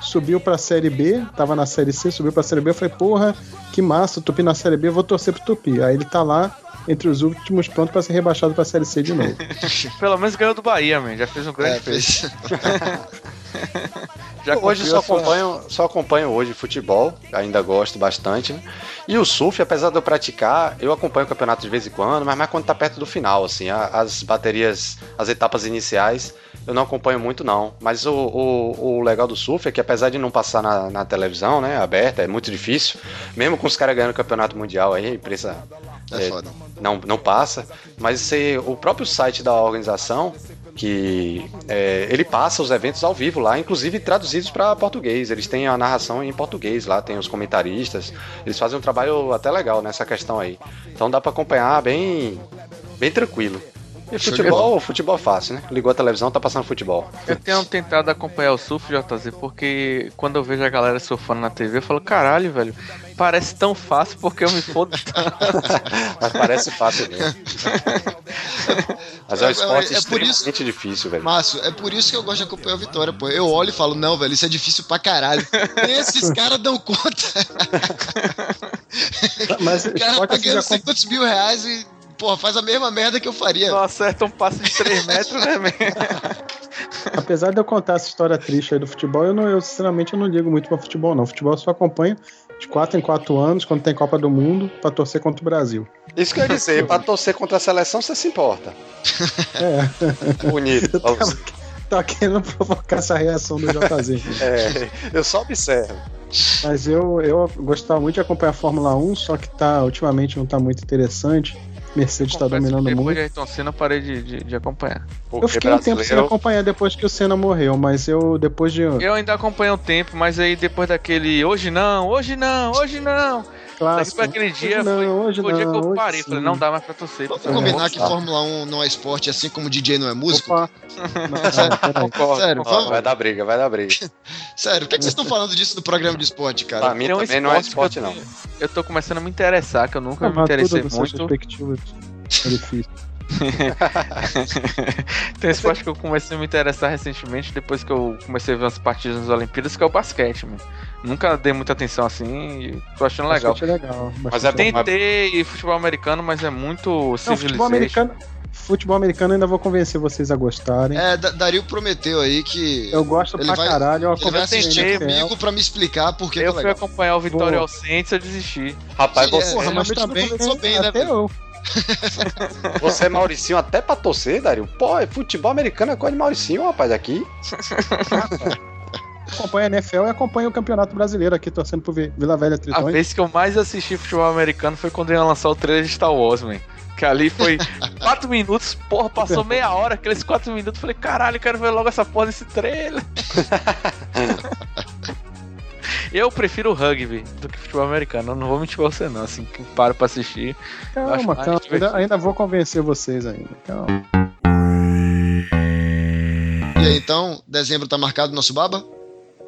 subiu pra Série B, tava na Série C, subiu pra Série B. Eu falei, porra, que massa, o Tupi na Série B, eu vou torcer pro Tupi. Aí ele tá lá, entre os últimos, pronto pra ser rebaixado pra Série C de novo. Pelo menos ganhou do Bahia, man. Já fez um grande É, feito. fez- Já hoje só a sua- acompanho, só acompanho hoje futebol, ainda gosto bastante. né? E o surf, apesar de eu praticar, eu acompanho o campeonato de vez em quando, mas mais quando tá perto do final, assim, as baterias, as etapas iniciais, eu não acompanho muito não. Mas o, o, o legal do surf é que apesar de não passar na, na televisão, né, aberta, é muito difícil, mesmo com os caras ganhando o campeonato mundial aí, a imprensa É É, foda. não, não passa, mas você, o próprio site da organização que é, ele passa os eventos ao vivo lá, inclusive traduzidos para português. Eles têm a narração em português lá, tem os comentaristas. Eles fazem um trabalho até legal nessa questão aí. Então dá para acompanhar bem, bem tranquilo. E Show de futebol, futebol é fácil, né? Ligou a televisão, tá passando futebol. Eu tenho tentado acompanhar o surf, JZ, porque quando eu vejo a galera surfando na TV, eu falo, caralho, velho, parece tão fácil porque eu me fodo tanto. Mas parece fácil mesmo. Mas é um É- é- esporte é por isso- extremamente difícil, velho. Márcio, é por isso que eu gosto de acompanhar a vitória, pô. Eu olho e falo, não, velho, isso é difícil pra caralho. Esses caras dão conta. Mas O cara tá assim, ganhando já com- 50 mil reais e, porra, faz a mesma merda que eu faria. Não acerta um passo de 3 metros, né, apesar de eu contar essa história triste aí do futebol, eu, não, eu sinceramente eu não ligo muito pra futebol, não. Futebol eu só acompanho de 4 em 4 anos, quando tem Copa do Mundo, pra torcer contra o Brasil. Isso que eu ia dizer, pra torcer contra a seleção, você se importa. É, Bonito. tava querendo provocar essa reação do JZ. É, eu só observo. Mas eu, eu gostava muito de acompanhar a Fórmula 1, só que tá, ultimamente não tá muito interessante. Mercedes tá que dominando Depois muito. de Ayrton Senna, eu parei de, de, de acompanhar. Eu fiquei um tempo sem acompanhar depois que o Senna morreu, mas eu depois de. Eu ainda acompanhei um tempo, mas aí depois daquele hoje não, hoje não, hoje não. Clássico. Daqui pra aquele dia Hoje não, foi, hoje foi o dia que não, eu hoje parei. sim. Falei, não dá mais pra torcer. Vamos por combinar que Fórmula 1 não é esporte, assim como DJ não é músico? Opa! Não, não, Sério, vamos- Vai dar briga, vai dar briga. Sério, o que, é que vocês estão falando disso no programa de esporte, cara? Pra mim Tem um também não é esporte que não. eu tô- começando a me interessar, que eu nunca me Mas interessei tudo nos seus muito. respectivos orifícios. Tem um esporte que eu comecei a me interessar recentemente, depois que eu comecei a ver umas partidas nas Olimpíadas, que é o basquete, mano. Nunca dei muita atenção assim e tô achando legal. Legal. Mas é bom, Tentei futebol americano, mas é muito Não, futebol americano, futebol americano ainda vou convencer vocês a gostarem. É, Da- Dario prometeu aí que Eu gosto Ele pra vai- caralho. Eu ele vai assistir comigo pra me explicar por que que é Eu fui legal. acompanhar o Vitória Saints e eu desisti. Rapaz, Sim, é, você, Porra, mas também começou bem, né, até eu. você é Mauricinho até pra torcer, Dario? Pô, é futebol americano é coisa de Mauricinho, rapaz, aqui. Acompanho a NFL e acompanho o Campeonato Brasileiro aqui, torcendo pro Vi- Vila Velha A Tritões. vez que eu mais assisti futebol americano foi quando ia lançar o trailer de Star Wars, man. Que ali foi 4 minutos, porra, passou meia hora, aqueles 4 minutos, falei, caralho, quero ver logo essa porra desse trailer. eu prefiro o rugby do que futebol americano, eu não vou mentir pra você não, assim, que paro pra assistir. Calma, calma. Ainda, ainda vou convencer vocês ainda. Calma. E aí, então, dezembro tá marcado no nosso baba?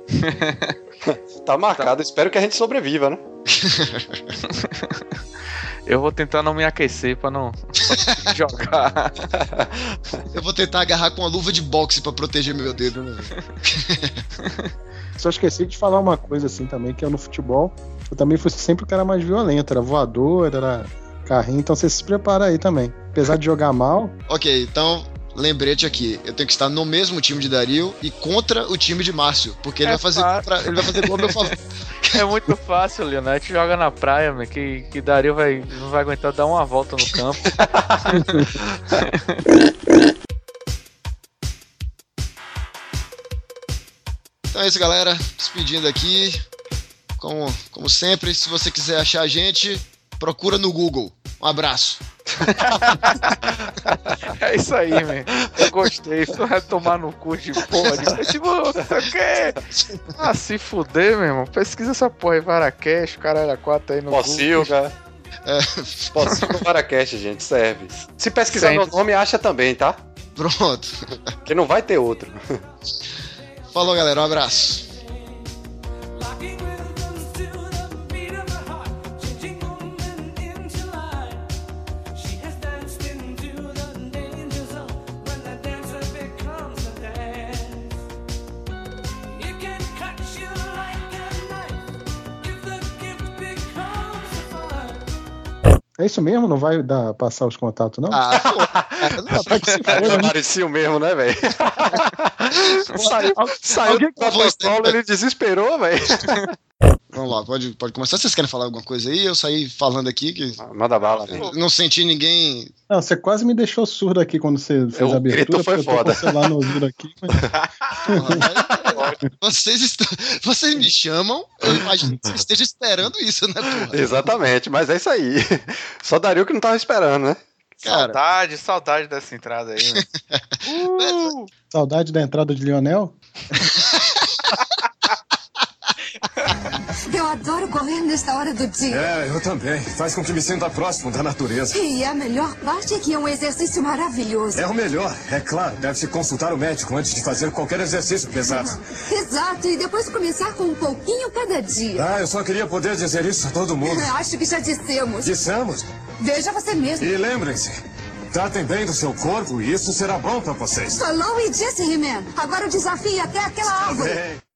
Tá marcado, espero que a gente sobreviva, né? Eu vou tentar não me aquecer pra não jogar. Eu vou tentar agarrar com a luva de boxe pra proteger meu dedo. Né? Só esqueci de falar uma coisa assim também, que eu no futebol, eu também fui sempre o cara mais violento, era voador, era carrinho, então você se prepara aí também. Apesar de jogar mal, Ok, então lembrete aqui. Eu tenho que estar no mesmo time de Dario e contra o time de Márcio. Porque ele, É vai, fazer, pra- ele vai fazer gol a meu favor. É muito fácil, Leonel. A gente joga na praia, meu, que, que Dario vai, não vai aguentar dar uma volta no campo. Então é isso, galera. Despedindo aqui. Como, como sempre, se você quiser achar a gente, procura no Google. Um abraço. É isso aí, meu. Eu gostei. Isso vai tomar no cu de porra de. Você quer? Ah, se fuder, meu irmão. Pesquisa essa porra aí, Varacash, o caralho a quatro aí no Google. Pocilga. É, Pocilga Maracast, gente, serve. Se pesquisar Sempre. meu nome, acha também, tá? pronto. Que não vai ter outro. Falou, galera. Um abraço. É isso mesmo? Não vai dar, passar os contatos, não? Ah, Tá É, né? parecia o mesmo, né, velho? saiu saiu do né? ele desesperou, velho. Vamos lá, pode, pode começar. Vocês querem falar alguma coisa aí? Eu saí falando aqui que Manda bala, velho. não senti ninguém. Não, você quase me deixou surdo aqui quando você fez O a abertura. grito foi porque eu tô foda. o no ouvido aqui. mas- Vocês, estão... vocês me chamam, eu imagino que você esteja esperando isso, né, porra? Exatamente, mas é isso aí. Só Dario que não tava esperando, né? Cara. Saudade, saudade dessa entrada aí, meu. Uh! Saudade da entrada de Lionel? Eu adoro correr nesta hora do dia. É, eu também. Faz com que me sinta próximo da natureza. E a melhor parte é que é um exercício maravilhoso. É o melhor, é claro. Deve-se consultar o médico antes de fazer qualquer exercício pesado. Exato, e depois começar com um pouquinho cada dia. Ah, eu só queria poder dizer isso a todo mundo. Acho que já dissemos. Dissemos. Veja você mesmo. E lembrem-se, tratem bem do seu corpo e isso será bom pra vocês. Falou e disse, He-Man. Agora o desafio é até aquela árvore. Bem.